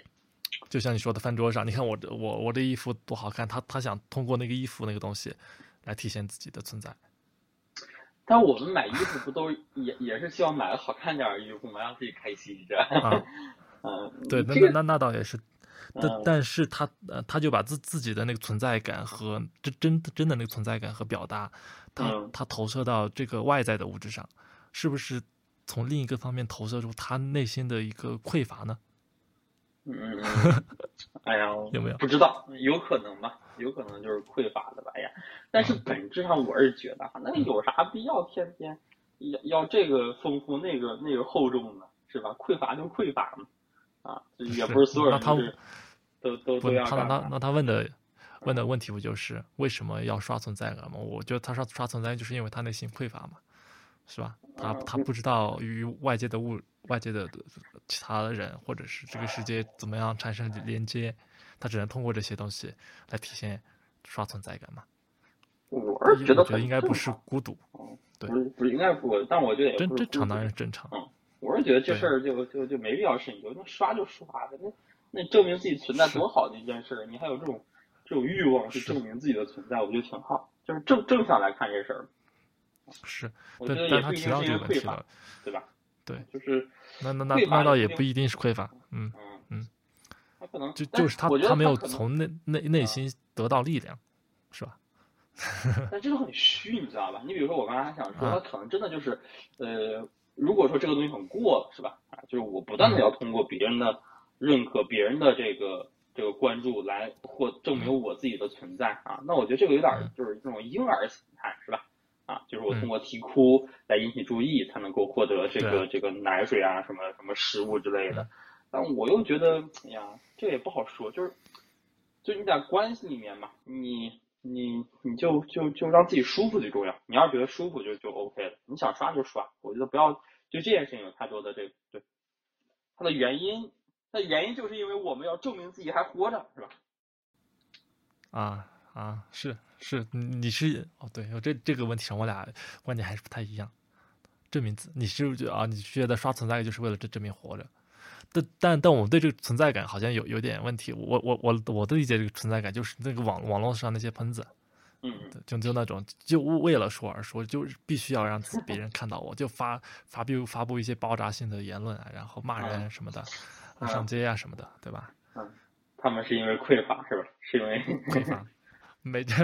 就像你说的，饭桌上，你看我的我我这衣服多好看，他他想通过那个衣服那个东西来体现自己的存在。但我们买衣服不都也也是希望买个好看点的衣服吗？让自己开心是吧？<laughs> 嗯，对，那那那倒也是，但但是他呃他就把自自己的那个存在感和真真真的那个存在感和表达，他他投射到这个外在的物质上，是不是从另一个方面投射出他内心的一个匮乏呢？<laughs> 嗯，哎呀，有没有？不知道，有可能吧，有可能就是匮乏的吧哎呀。但是本质上，我是觉得哈，那有啥必要天天要要这个丰富，那个那个厚重呢？是吧？匮乏就匮乏嘛，啊，<laughs> 也不是所有人都都都都要。他那那他问的问的问题不就是为什么要刷存在感吗？我觉得他刷刷存在就是因为他内心匮乏嘛，是吧？他他不知道与外界的物。外界的其他的人，或者是这个世界怎么样产生连接，他只能通过这些东西来体现刷存在感嘛？我是觉得应该不是孤独，对，不是不是应该不，但我觉得真正常当然正常，我是觉得这事儿就就就没必要深究，那刷就刷呗，那那证明自己存在多好的一件事儿，你还有这种这种欲望去证明自己的存在，我觉得挺好，就是正正向来看这事儿。是，我觉得但也不一定是因为匮乏，对吧？对，就是那那那那倒也不一定是匮乏，嗯嗯，他可能就就是他他没有从内内内心得到力量，是吧？<laughs> 但这个很虚，你知道吧？你比如说我刚才还想说，他可能真的就是呃，如果说这个东西很过了，是吧？啊，就是我不断的要通过别人的认可、别人的这个这个关注来或证明我自己的存在啊，那我觉得这个有点就是这种婴儿心态，是吧？啊，就是我通过啼哭来引起注意，才能够获得这个这个奶水啊，什么什么食物之类的。但我又觉得，哎呀，这也不好说，就是就你在关系里面嘛，你你你就就就让自己舒服最重要。你要是觉得舒服就就 OK 了，你想刷就刷。我觉得不要就这件事情有太多的这个对它的原因，那原因就是因为我们要证明自己还活着，是吧？啊啊是。是，你是哦，对，这这个问题上，我俩观点还是不太一样。证明自，你是不觉得啊，你觉得刷存在感就是为了这证明活着？但但但我们对这个存在感好像有有点问题。我我我我的理解，这个存在感就是那个网网络上那些喷子，嗯，就就那种就为了说而说，就必须要让别人看到我，就发发布发布一些爆炸性的言论啊，然后骂人什么的，上街啊什么的，对吧？嗯，他们是因为匮乏是吧？是因为 <laughs> 匮乏。没这，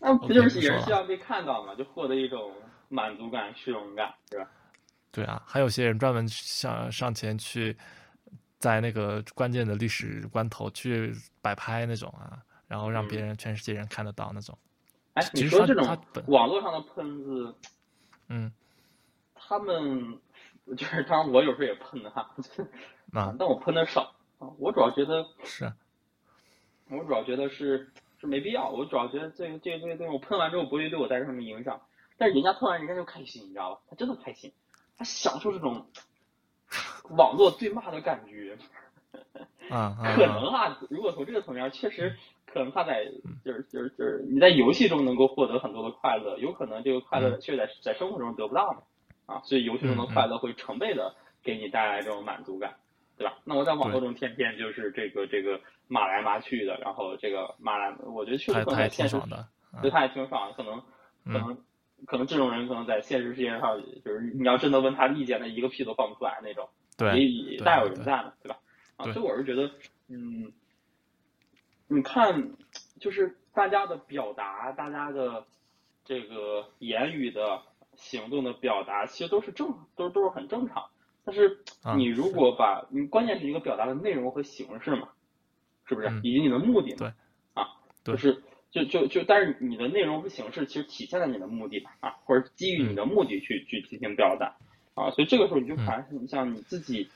那不就是也是需要被看到嘛？就获得一种满足感、虚荣感，对吧？<laughs> 对啊，还有些人专门上上前去，在那个关键的历史关头去摆拍那种啊，然后让别人全世界人看得到那种。哎，你说这种网络上的喷子，嗯，他们就是当然我有时候也喷哈，啊，但我喷的少啊，我主要觉得是。我主要觉得是是没必要，我主要觉得这个这个这个东西我喷完之后不会对我带来什么影响，但是人家喷完人家就开心，你知道吧？他真的开心，他享受这种 <laughs> 网络对骂的感觉。啊，<laughs> 可能啊，如果从这个层面，确实可能他在就是就是就是你在游戏中能够获得很多的快乐，有可能这个快乐却在在生活中得不到啊，所以游戏中的快乐会成倍的给你带来这种满足感。对吧？那我在网络中天天就是这个这个骂来骂去的，然后这个骂来，我觉得确实可能现实，对他也挺爽的。可能可能可能这种人可能在现实世界上，就是你要真的问他意见，他一个屁都放不出来那种。对，也大有人在呢，对吧？啊，所以我是觉得，嗯，你看，就是大家的表达，大家的这个言语的行动的表达，其实都是正，都都是很正常。但是你如果把你关键是一个表达的内容和形式嘛，是不是？以及你的目的对啊，就是就就就，但是你的内容和形式其实体现了你的目的啊，或者基于你的目的去去进行表达啊，所以这个时候你就反你像你自己，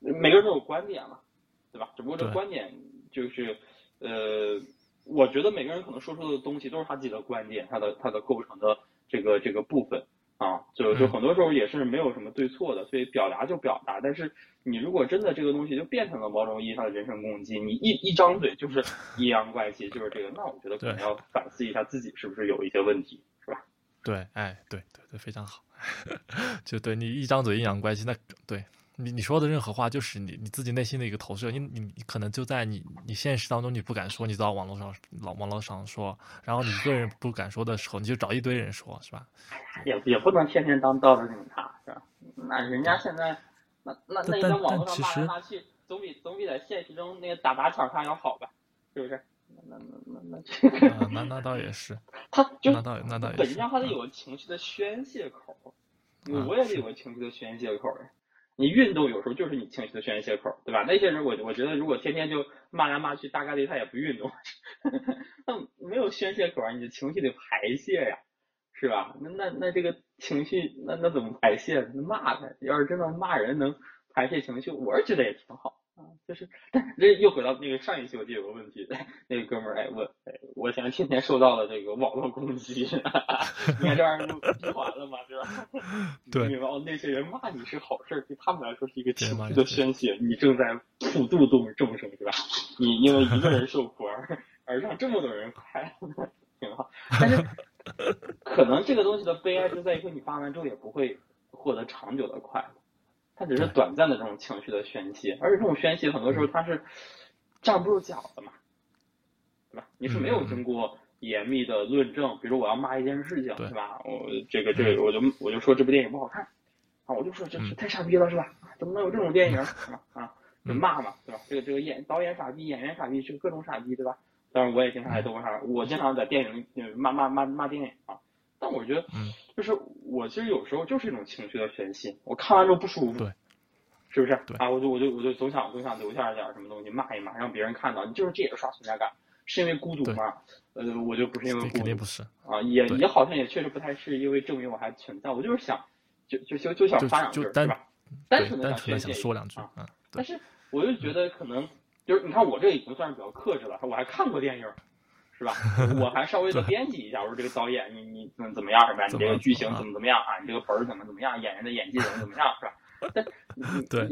每个人都有观点嘛，对吧？只不过这观点就是呃，我觉得每个人可能说出的东西都是他自己的观点，他的他的构成的这个这个部分。啊，就就很多时候也是没有什么对错的，所以表达就表达。但是你如果真的这个东西就变成了某种意义上的人身攻击，你一一张嘴就是阴阳怪气，就是这个，那我觉得可能要反思一下自己是不是有一些问题，是吧？对，哎，对对对，非常好。<laughs> 就对你一张嘴阴阳怪气，那对。你你说的任何话就是你你自己内心的一个投射，你你你可能就在你你现实当中你不敢说，你到网络上老网络上说，然后你一个人不敢说的时候，你就找一堆人说，是吧？也也不能天天当道德警察，是吧？那人家现在那那那你在网络上骂来骂去，总比总比在现实中那个打砸抢上要好吧？是不是？那那那那这个那那倒也是，<laughs> 他就那倒那倒也是，本质上他得有个情绪的宣泄口，我也得有个情绪的宣泄口呀。你运动有时候就是你情绪的宣泄口，对吧？那些人我我觉得如果天天就骂来骂去，大概率他也不运动，<laughs> 那没有宣泄口，你的情绪得排泄呀，是吧？那那那这个情绪那那怎么排泄？那骂他，要是真的骂人能排泄情绪，我是觉得也挺好。啊，就是，<laughs> 但这又回到那个上一期，我记得有个问题，那个哥们儿哎问，哎，我现在天天受到了这个网络攻击，<laughs> 你看这玩意儿不闭环了吗？对吧？对，明白哦，那些人骂你是好事儿，对他们来说是一个情绪的宣泄，你正在普度众众生，是吧？你因为一个人受苦而而让这么多人快乐，挺好。但是可能这个东西的悲哀就在于说，你发完之后也不会。获得长久的快乐，它只是短暂的这种情绪的宣泄，而且这种宣泄很多时候它是站不住脚的嘛，对吧？你是没有经过严密的论证，比如我要骂一件事情，对吧？我这个这个，我就我就说这部电影不好看，啊，我就说这是太傻逼了，是吧？怎么能有这种电影啊？啊，就骂嘛，对吧？这个这个演导演傻逼，演员傻逼，这个各种傻逼，对吧？当然我也经常在豆瓣上，我经常在电影骂骂骂骂电影啊。但我觉得，就是我其实有时候就是一种情绪的宣泄，我看完之后不舒服，对，是不是？啊，我就我就我就总想总想留下点什么东西骂一骂，让别人看到，你就是这也是刷存在感，是因为孤独吗？呃，我就不是因为孤独，肯定不是啊，也也好像也确实不太是因为证明我还存在，我就是想就就就就想发两句，是吧？单纯的想说两句啊，但是我就觉得可能。就是你看我这已经算是比较克制了，我还看过电影，是吧？<laughs> 我还稍微的编辑一下，我说这个导演你你怎么怎么样是吧？你这个剧情怎么怎么样啊？你这个本儿怎么怎么样？演员的演技怎么怎么样是吧？<laughs> 但对，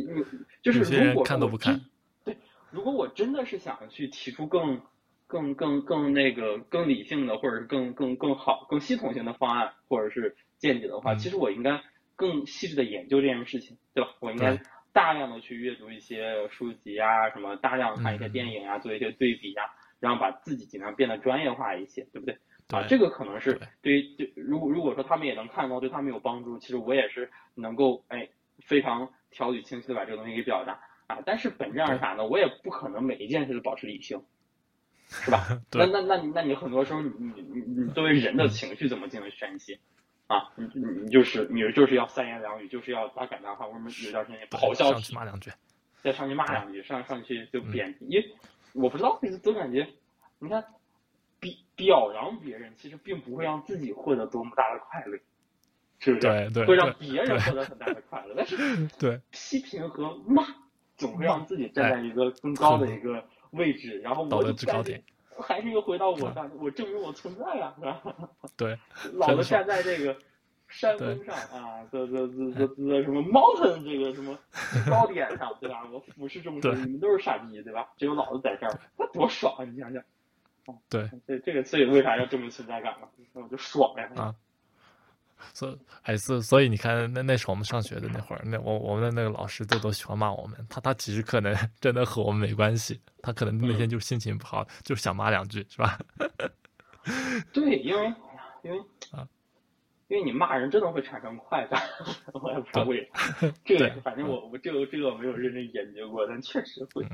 就是如果看都不看，对，如果我真的是想去提出更更更更那个更理性的，或者是更更更好、更系统性的方案或者是见解的话，其实我应该更细致的研究这件事情，对吧？我应该。大量的去阅读一些书籍啊，什么大量看一些电影啊，做一些对比呀，然后把自己尽量变得专业化一些，对不对？啊，这个可能是对于就如果如果说他们也能看到，对他们有帮助，其实我也是能够哎非常条理清晰的把这个东西给表达啊。但是本质上是啥呢？我也不可能每一件事都保持理性，是吧？<laughs> 那那那那你很多时候你你你你作为人的情绪怎么进行宣泄？啊，你你你就是你就是要三言两语，就是要把感叹号，为什么有段时间咆哮去骂两句，再上去骂两句，上上去就贬，因为我不知道，总感觉，你看，表表扬别人，其实并不会让自己获得多么大的快乐，是不是？对对，会让别人获得很大的快乐，但是对批评和骂总会让自己站在一个更高的一个位置，然后我制高点。还是又回到我上，我证明我存在呀，是吧？对，<laughs> 老子站在这个山峰上啊，这这这这这什么 mountain 这个什么高点上，对吧？我俯视众生，你们都是傻逼，对吧？只有老子在这儿，那多爽啊！你想想，对，这这个所以为啥要证明存在感嘛？那我就爽呀！啊。所还是所以你看，那那是我们上学的那会儿，那我我们的那个老师都都喜欢骂我们。他他其实可能 <laughs> 真的和我们没关系，他可能那天就是心情不好，就是想骂两句，是吧？<laughs> 对，因为因为啊，因为你骂人真的会产生快感，我也不知道为啥。这个反正我我这个这个没有认真研究过，但确实会。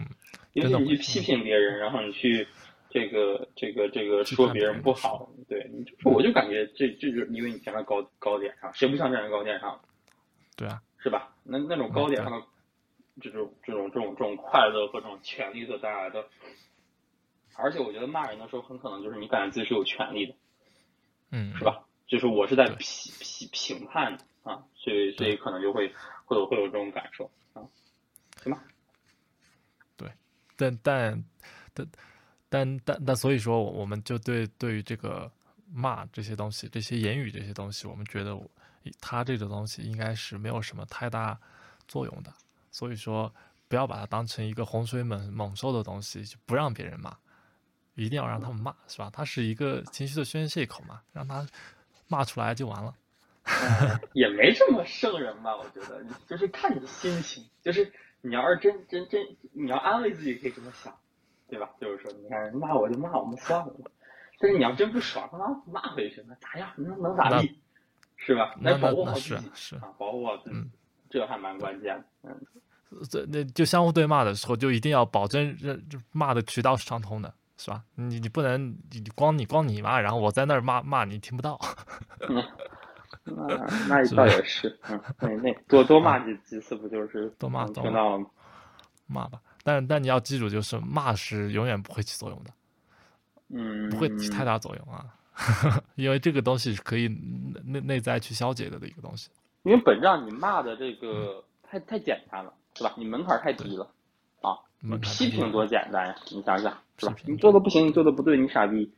尤其你去批评别人，然后你去。这个这个这个说别人不好，对，你就我就感觉这这就是因为你站在高高点上，谁不想站在高点上？对啊，是吧？那那种高点上的这种这种这种这种快乐和这种权利所带来的，而且我觉得骂人的时候很可能就是你感觉自己是有权利的，嗯，是吧？就是我是在评评评判啊，所以所以可能就会会有会有这种感受啊，行吧？对，但但但。但但但所以说，我们就对对于这个骂这些东西、这些言语这些东西，我们觉得它这个东西应该是没有什么太大作用的。所以说，不要把它当成一个洪水猛猛兽的东西，就不让别人骂，一定要让他们骂，是吧？它是一个情绪的宣泄口嘛，让他骂出来就完了。<laughs> 也没这么圣人吧？我觉得，就是看你的心情，就是你要是真真真，你要安慰自己，可以这么想。对吧？就是说，你看骂我就骂我们算了。但是你要真不爽，他妈骂回去，那咋样？能能咋地？是吧？那保护好自己是啊，保护好自己，这还蛮关键的。嗯，这那就相互对骂的时候，就一定要保证这骂的渠道是畅通的，是吧？你你不能你光你光你骂，然后我在那儿骂骂你听不到。<laughs> 那那倒也是，嗯，那那多多骂几几次不就是多骂听到了吗？骂吧。但但你要记住，就是骂是永远不会起作用的，嗯，不会起太大作用啊，<laughs> 因为这个东西是可以内内在去消解的的一个东西。因为本质上你骂的这个太太简单了，是吧？你门槛太低了批评多简单呀，你想想，是吧？你做的不行，你做的不对，你傻逼。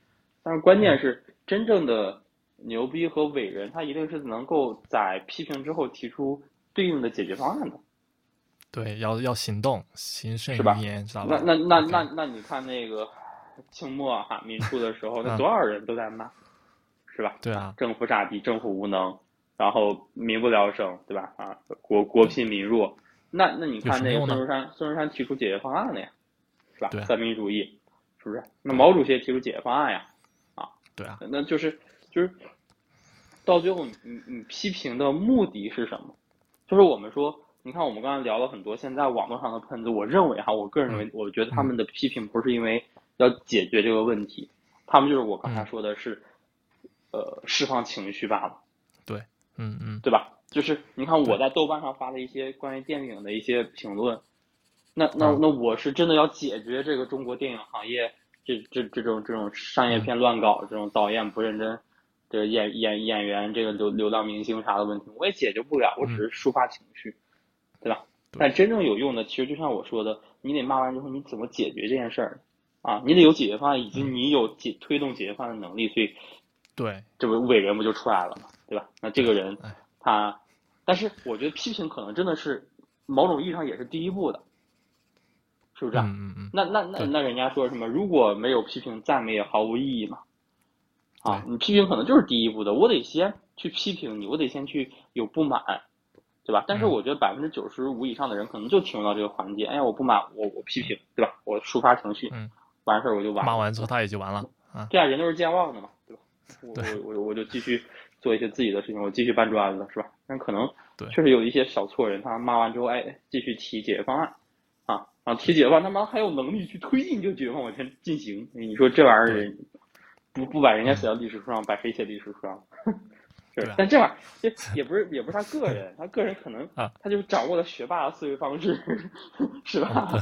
但是关键是，真正的牛逼和伟人，他一定是能够在批评之后提出对应的解决方案的。对，要要行动，行胜于言，知道吧？那那那那那，你看那个清末哈民初的时候，那多少人都在骂，是吧？对啊，政府傻逼，政府无能，然后民不聊生，对吧？啊，国国贫民弱，那那你看那个孙中山，孙中山提出解决方案了呀，是吧对？三民主义，是不是？那毛主席也提出解决方案呀，啊对啊，那就是就是到最后你，你你批评的目的是什么？就是我们说，你看我们刚才聊了很多现在网络上的喷子，我认为哈，我个人认为，我觉得他们的批评不是因为要解决这个问题，他们就是我刚才说的是，呃，释放情绪罢了，对嗯嗯，对吧？就是你看我在豆瓣上发的一些关于电影的一些评论，那那嗯。那我是真的要解决这个中国电影行业这这这种这种商业片乱搞，这种导演不认真，这个演演演员这个流流量明星啥的问题，我也解决不了，我只是抒发情绪，对吧？但真正有用的，其实就像我说的，你得骂完之后你怎么解决这件事儿啊？你得有解决方案，以及你有解推动解决方案的能力，所以对，这不伟人不就出来了嘛，对吧？那这个人哎他，但是我觉得批评可能真的是某种意义上也是第一步的，是不是啊？嗯嗯嗯，那那那那人家说什么？如果没有批评，赞美也毫无意义嘛。啊，你批评可能就是第一步的，我得先去批评你，我得先去有不满，对吧？但是嗯我觉得百分之九十五以上的人可能就停留到这个环节，哎呀，我不满，我我批评，对吧？我抒发情绪，嗯完事儿我就完了。骂完之后他也就完了啊，对啊，人都是健忘的嘛，对吧？我我我我就继续做一些自己的事情，我继续搬砖子，是吧？但可能确实有一些小错人，他骂完之后，哎，继续提解决方案，啊，然后提解决方案，他妈还有能力去推进这个解决方案往前进行，你说这玩意儿不不把人家写到历史书上，把谁写历史书上？<laughs> 是啊，但这玩意儿这也不是也不是他个人，他个人可能啊他就掌握了学霸的思维方式，<laughs> 是吧？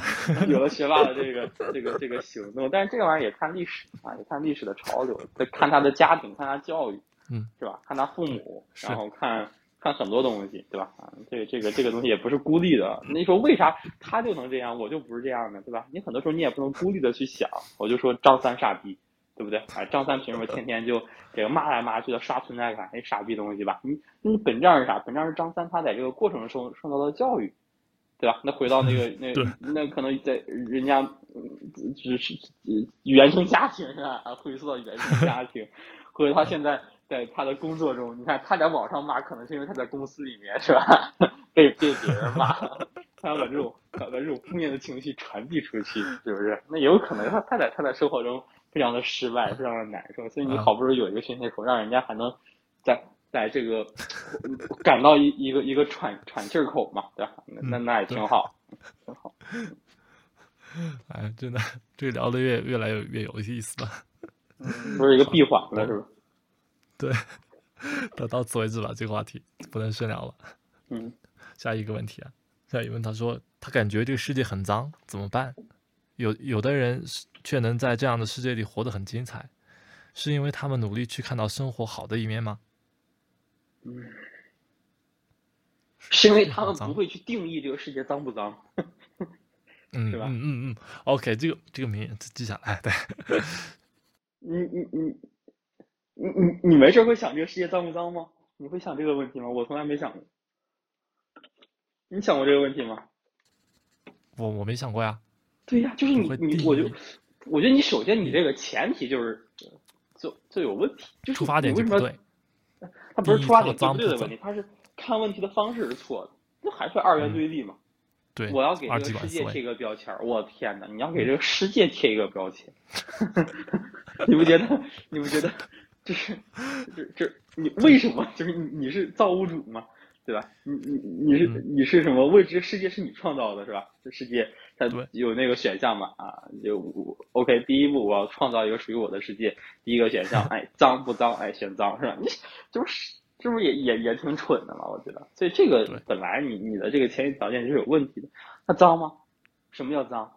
有了学霸的这个这个这个行动，但是这个玩意儿也看历史啊，也看历史的潮流，再看他的家庭，看他教育，嗯，是吧？看他父母，然后看看很多东西，对吧？啊，这个这个这个东西也不是孤立的。那你说为啥他就能这样，我就不是这样的？对吧？你很多时候你也不能孤立的去想，我就说张三傻逼。对不对？哎，张三凭什么天天就这个骂来骂去的刷存在感？那傻逼东西吧？你你本质上是啥？本质上是张三他在这个过程中受到的教育，对吧？那回到那个 <laughs> 那那可能在人家嗯只是呃原生家庭上啊，回溯到原生家庭，或者他现在在他的工作中，你看他在网上骂，可能是因为他在公司里面是吧？<laughs> 被被别人骂，他要把这种把把这种负面的情绪传递出去，是不是？那也有可能他他在他在生活中非常的失败，非常的难受，所以你啊好不容易有一个宣泄口，让人家还能在在这个感到一一个一个喘喘气儿口嘛，对吧？那那那也挺好，<laughs> 挺好。哎，真的，这聊的越越来越越有意思了。不是一个闭环了，是吧？对，到到此为止吧，这个话题不能深聊了。嗯，<laughs> 下一个问题啊，下一个问他说，他感觉这个世界很脏，怎么办？有有的人却能在这样的世界里活得很精彩，是因为他们努力去看到生活好的一面吗？嗯 <laughs> 是因为他们不会去定义这个世界脏不脏。<laughs> 嗯是吧嗯嗯嗯，OK，这个这个名言记下来，对，你你你你你你没事会想这个世界脏不脏吗？你会想这个问题吗？我从来没想过。你想过这个问题吗？我我没想过呀，对呀，就是你你我就我觉得你首先你这个前提就是就就有问题，就是出发点你为什么就不对，他不是出发点对不不对的问题，他是看问题的方式是错的，那还是二元对立嘛？对，我要给这个世界贴一个标签儿，我天哪！你要给这个世界贴一个标签，你不觉得？你不觉得？这是这这你为什么？就是你你是造物主嘛，对吧？你你你是嗯你是什么？未知世界是你创造的，是吧？这世界它有那个选项嘛？啊，就我 OK，第一步我要创造一个属于我的世界，第一个选项，<laughs> 哎，脏不脏？哎，选脏是吧？你这不是这不是也也也挺蠢的嘛？我觉得，所以这个对本来你你的这个前提条件就是有问题的。那脏吗？什么叫脏？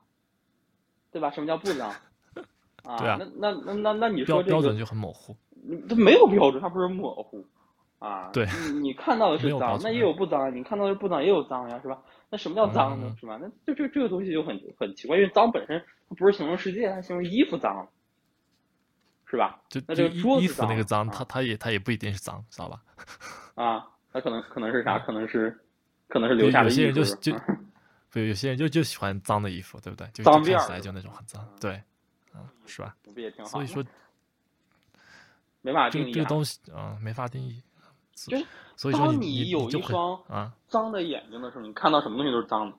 对吧？什么叫不脏？<laughs> 啊，啊那那那那那你说这个标标准就很模糊，你这没有标准，它不是模糊啊。对你你看到的是脏，那也有不脏，你看到的是不脏，也有脏呀，是吧？那什么叫脏呢？嗯是吧？那就这这个东西就很很奇怪，因为脏本身它不是形容世界，它形容衣服脏，是吧？就那这个桌子脏服那个脏，啊它它也它也不一定是脏，知道吧？<laughs> 啊，那可能可能是啥？可能是可能是留下的有有些人，就就 <laughs> 不有些人就就喜欢脏的衣服，对不对？就脏辫儿就看起来就那种很脏，对，嗯，是吧？不也挺好？所以说没法定义啊。这个东西啊、没法定义。就是所以说当你有一双啊脏的眼睛的时候，你看到什么东西都是脏的，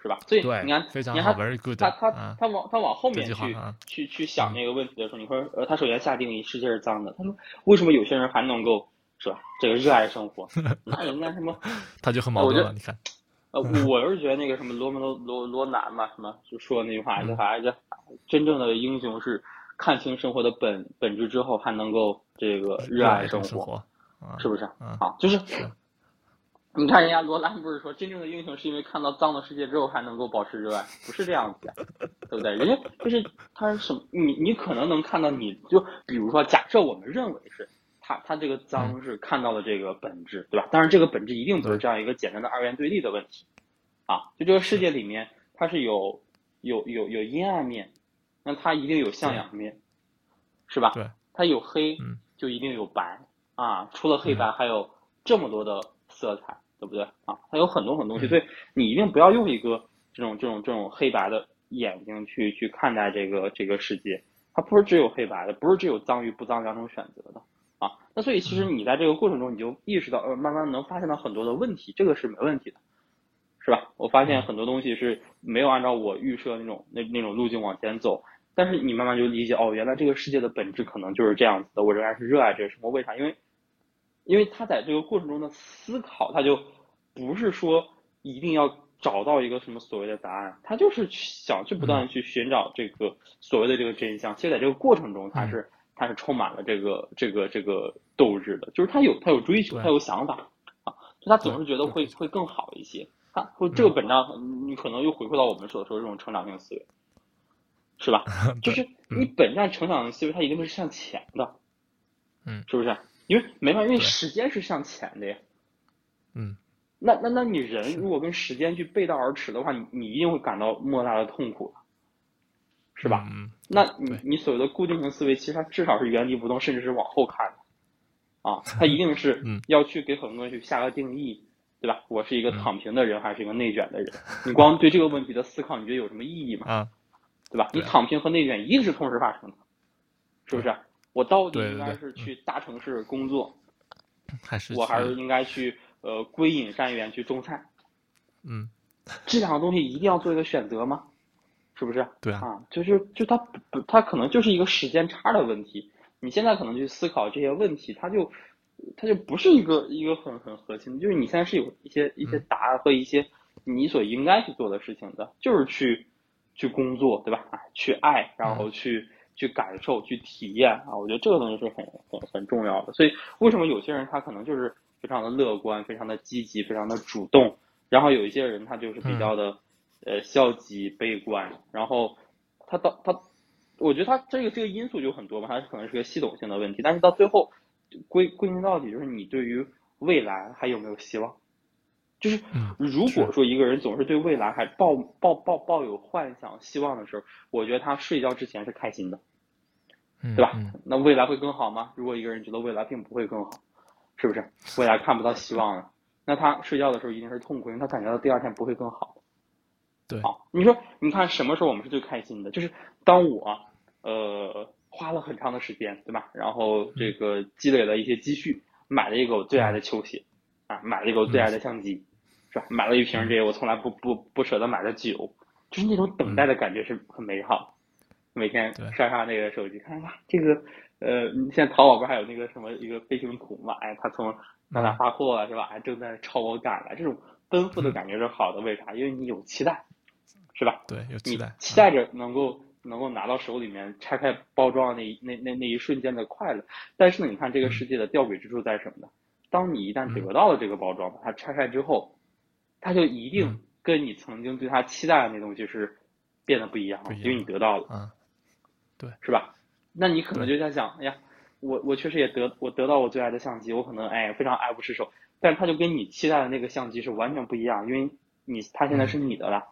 是吧？所以你看，非常好。他他啊他往他往后面去去去想那个问题的时候，你说呃，他首先下定义世界是脏的，他说为什么有些人还能够是吧？这个热爱生活，<laughs> 那人家什么 <laughs> 他就很矛盾了，你看，呃，我是觉得那个什么罗门罗罗罗南嘛，什么就说那句话，就还是真正的英雄是看清生活的本本质之后，还能够这个热爱生生活，啊是不是？啊啊，就是是你看人家罗兰不是说真正的英雄是因为看到脏的世界之后还能够保持热爱，不是这样子的，对不对？人家就是他是什么？你你可能能看到你，就比如说，假设我们认为是他他这个脏是看到了这个本质，对吧？但是这个本质一定不是这样一个简单的二元对立的问题，啊，就这个世界里面它是有有有有阴暗面，那它一定有向阳面，是吧？对，它有黑嗯就一定有白啊，除了黑白还有这么多的色彩，对不对啊？它有很多很多东西，嗯所以你一定不要用一个这种这种这种黑白的眼睛去去看待这个这个世界，它不是只有黑白的，不是只有脏与不脏两种选择的啊。那所以其实你在这个过程中，你就意识到，呃，慢慢能发现到很多的问题，这个是没问题的，是吧？我发现很多东西是没有按照我预设那种那那种路径往前走，但是你慢慢就理解，哦，原来这个世界的本质可能就是这样子的，我仍然是热爱这个生活，为啥？因为因为他在这个过程中的思考，他就不是说一定要找到一个什么所谓的答案，他就是想去不断的去寻找这个所谓的这个真相。其实在这个过程中，他是他是充满了这个这个这个斗志的，就是他有他有追求，他有想法啊，就他总是觉得会会更好一些。他会这个本质上，你可能又回归到我们所说的这种成长性思维，是吧？<laughs> 就是你本站成长的思维，它一定是向前的，嗯，是不是？因为没办法，因为时间是向前的呀。嗯，那那那你人如果跟时间去背道而驰的话，你你一定会感到莫大的痛苦的，是吧？嗯，那你你所谓的固定型思维，其实它至少是原地不动，甚至是往后看的，啊，它一定是嗯要去给很多东西去下个定义，对吧？我是一个嗯躺平的人，还是一个内卷的人？你光对这个问题的思考，你觉得有什么意义吗？啊，对吧？你躺平和内卷一定是同时发生的，是不是？我到底应该是去大城市工作，<laughs> 还是我还是应该去呃归隐山园去种菜？嗯，这两个东西一定要做一个选择吗？是不是？对啊，啊，就是就它不不，它可能就是一个时间差的问题。你现在可能去思考这些问题，它就它就不是一个一个很很核心的，就是你现在是有一些一些答案和一些你所应该去做的事情的，就是去去工作，对吧？啊，去爱，然后去去感受，去体验啊，我觉得这个东西是很很很重要的。所以为什么有些人他可能就是非常的乐观，非常的积极，非常的主动，然后有一些人他就是比较的。呃，消极、悲观，然后他到他，我觉得他这个这个因素就很多嘛，他可能是个系统性的问题，但是到最后归归根到底就是你对于未来还有没有希望？就是嗯如果说一个人总是对未来还抱抱抱抱有幻想、希望的时候，我觉得他睡觉之前是开心的，嗯对吧？嗯那未来会更好吗？如果一个人觉得未来并不会更好，是不是？未来看不到希望了，那他睡觉的时候一定是痛苦，因为他感觉到第二天不会更好。对，好，你说，你看什么时候我们是最开心的？就是当我呃花了很长的时间，对吧？然后这个积累了一些积蓄，买了一个我最爱的球鞋，啊，买了一个我最爱的相机，是吧？买了一瓶这个我从来不不不舍得买的酒，就是那种等待的感觉是很美好。每天刷刷那个手机，看哇，这个呃，现在淘宝不是还有那个什么一个飞行图嘛？哎，他从哪哪发货了是吧？还正在朝我赶来，这种奔赴的感觉是好的。为啥？因为你有期待，是吧？对，有期待，期待着能够能够拿到手里面拆开包装的那一那那那一瞬间的快乐。但是呢，你看这个世界的吊诡之处在什么呢？当你一旦得到了这个包装，把它拆开之后，它就一定嗯跟你曾经对他期待的那东西是变得不一样因为你得到了。对，是吧？那你可能就在想，哎呀，我我确实也得我得到我最爱的相机，我可能哎非常爱不释手，但是它就跟你期待的那个相机是完全不一样，因为你它现在是你的了，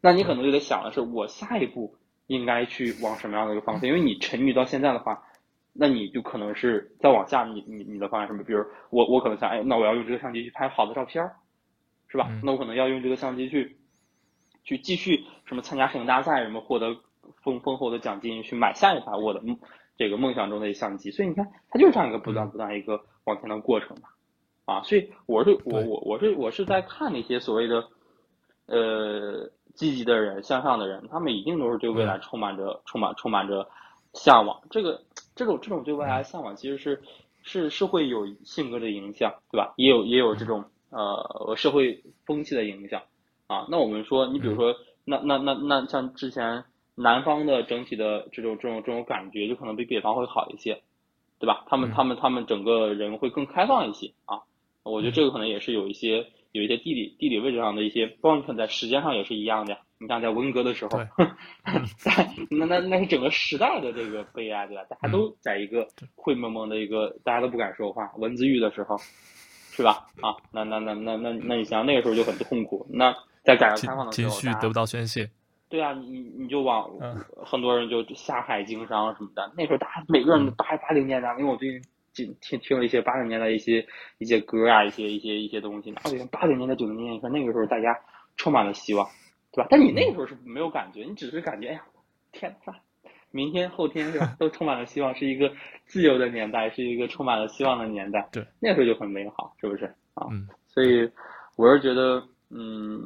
那你可能就得想的是，我下一步应该去往什么样的一个方向？因为你沉迷到现在的话，那你就可能是再往下你，你你的方向什么？比如我我可能想，哎，那我要用这个相机去拍好的照片儿，是吧？嗯。那我可能要用这个相机去去继续什么参加摄影大赛，什么获得丰丰厚的奖金，去买下一台我的这个梦想中的相机，所以你看，它就是这样一个不断不断一个往前的过程嘛，啊，所以我是我我我是我是在看那些所谓的呃积极的人、向上的人，他们一定都是对未来充满着充满充满着向往。这个这种这种对未来的向往，其实是是是会有性格的影响，对吧？也有也有这种呃社会风气的影响啊。那我们说，你比如说，那那那那像之前。南方的整体的这种这种这种感觉，就可能比北方会好一些，对吧？他们他们他们整个人会更开放一些啊。我觉得这个可能也是有一些有一些地理地理位置上的一些，包括你看在时间上也是一样的。你像在文革的时候，<laughs> 在那那那是整个时代的这个悲哀，对吧？大家都在一个灰蒙蒙的一个，大家都不敢说话，文字狱的时候，是吧？啊，那那那那那那你想那个时候就很痛苦。那在改革开放的时候，情绪得不到宣泄。对啊，你你就往很多人就下海经商什么的。那时候大家每个人八八零年代，因为我最近听听了一些八零年代一些一些歌啊，一些一些一些东西。那八零年代九零年代，你看那个时候大家充满了希望，对吧？但你那个时候是没有感觉，你只是感觉哎呀，天呐，明天后天是吧，<laughs> 都充满了希望，是一个自由的年代，是一个充满了希望的年代。对，那时候就很美好，是不是啊？所以我是觉得。嗯，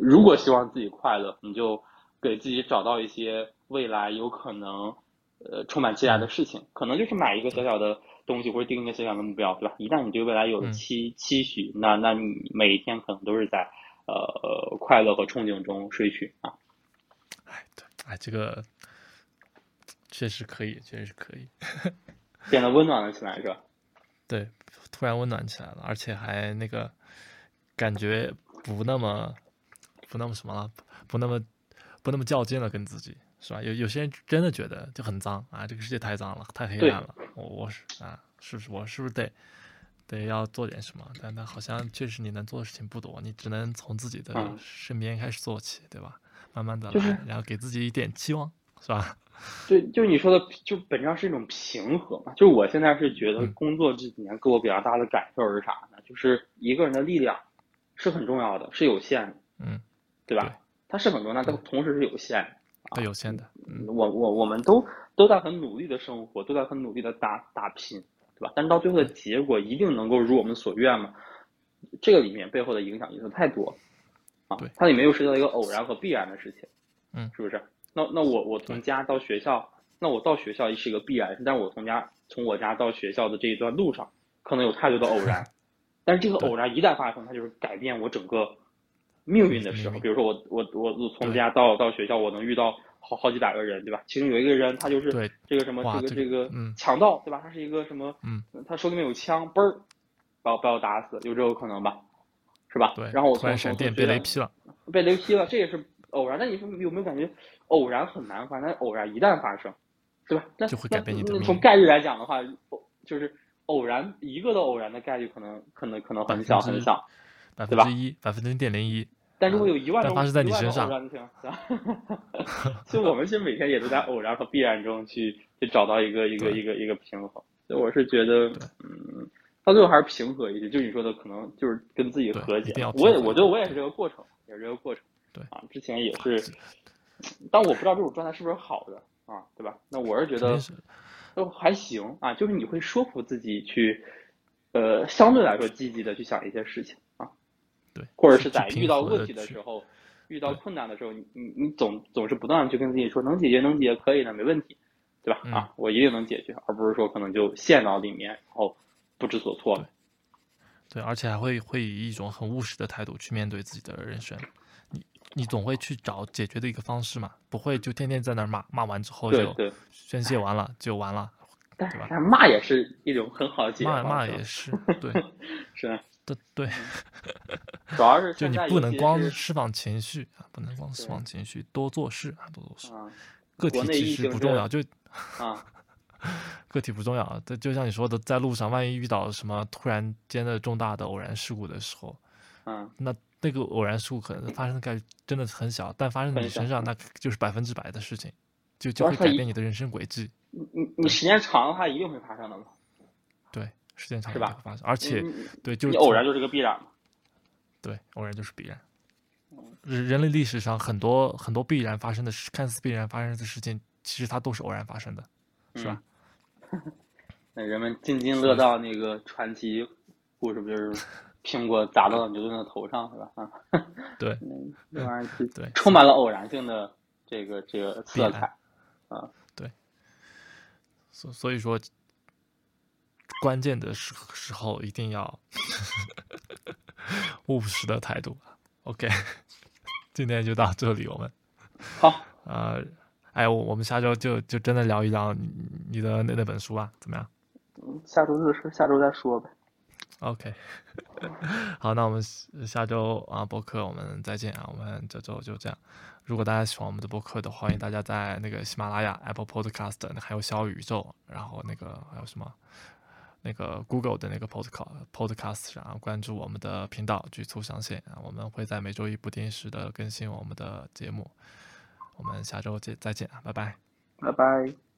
如果希望自己快乐，你就给自己找到一些未来有可能，呃，充满期待的事情，可能就是买一个小小的东西或者定一个小小的目标，对吧？一旦你对未来有了期期许，那那你每一天可能都是在呃快乐和憧憬中睡去啊。哎，对，哎，这个确实可以，确实可以，<laughs> 变得温暖了起来，是吧？对，突然温暖起来了，而且还那个感觉。不那么，不那么什么了，不那么，不那么较劲了，跟自己是吧？有有些人真的觉得就很脏啊，这个世界太脏了，太黑暗了。我我是啊，是不是我是不是得得要做点什么？但但好像确实你能做的事情不多，你只能从自己的身边开始做起，对吧？慢慢的来，然后给自己一点期望，是吧？对，就是你说的，就本质上是一种平和嘛。就是我现在是觉得工作这几年给我比较大的感受是啥呢？就是一个人的力量。是很重要的，是有限的，嗯，对吧？它是很重要，但它同时是有限的，它有限的。嗯我我我们都都在很努力的生活，都在很努力的打打拼，对吧？但是到最后的结果一定能够如我们所愿吗？这个里面背后的影响因素太多，啊，它里面又涉及到一个偶然和必然的事情，嗯，是不是？那那我我从家到学校，那我到学校是一个必然，但我从家从我家到学校的这一段路上，可能有太多的偶然。<laughs> 但是这个偶然一旦发生，它就是改变我整个命运的时候。比如说我我我我从家到到学校，我能遇到好好几百个人，对吧？其中有一个人他就是这个什么这个这个强盗，对吧？他是一个什么？嗯，他手里面有枪，嘣儿把我把我打死，有这个可能吧？是吧？对。然后我从闪电被雷劈了，被雷劈了，这也是偶然。那你说有没有感觉偶然很难发生？但偶然一旦发生，对吧？那就会改变你的从概率来讲的话，就是。偶然一个的偶然的概率可能可能可能很小很小？百分之一，百分之零点零一。但如果有一万种发生在你身上，其实 <laughs> 我们其实每天也都在偶然和必然中去去找到一个一个一个一个平衡。所以我是觉得，嗯，到最后还是平和一些。就你说的，可能就是跟自己和解。我也我觉得我也是这个过程，也是这个过程。对啊，之前也是，但我不知道这种状态是不是好的啊，对吧？那我是觉得。都还行啊，就是你会说服自己去，呃，相对来说积极的去想一些事情啊，对，或者是在遇到问题的时候，遇到困难的时候，你你你总总是不断的去跟自己说能解决能解决可以的没问题，对吧？啊，我一定能解决，而不是说可能就陷到里面然后不知所措。对，而且还会会以一种很务实的态度去面对自己的人生。你总会去找解决的一个方式嘛，不会就天天在那儿骂，骂完之后就宣泄完了就完了，对吧？骂也是一种很好的解决骂骂也是，<laughs> 对，是，对对。<laughs> 主要是就你不能光释放情绪啊，不能光释放情绪，多做事啊，多做事。个体其实不重要，就啊，<laughs> 个体不重要。这就像你说的，在路上万一遇到什么突然间的重大的偶然事故的时候，嗯，那。那个偶然事故可能发生的概率真的很小，但发生在你身上，那就是百分之百的事情，就就会改变你的人生轨迹。你你你时间长的话，一定会发生的嘛？对，时间长是吧？发生，而且对，就你偶然就是个必然嘛。对，偶然就是必然。人人类历史上很多很多必然发生的事，看似必然发生的事情，其实它都是偶然发生的，是吧？<laughs> 那人们津津乐道那个传奇故事，不就是苹果砸到了牛顿的头上，是吧？啊 <laughs> <laughs> 对，那玩意儿对，充满了偶然性的这个这个色彩啊。对，所所以说，关键的时时候一定要 <laughs> 务实的态度。OK，今天就到这里，我们好，呃，哎，我我们下周就就真的聊一聊你你的那那本书吧，怎么样？嗯，下周的事下周再说呗。OK，<laughs> 好，那我们下周啊播客我们再见啊，我们这周就这样。如果大家喜欢我们的播客的，欢迎大家在那个喜马拉雅、Apple Podcast，还有小宇宙，然后那个还有什么那个 Google 的那个 Podcast Podcast 上关注我们的频道“局促上线”啊，我们会在每周一不定时的更新我们的节目。我们下周见，再见啊，拜拜。拜拜。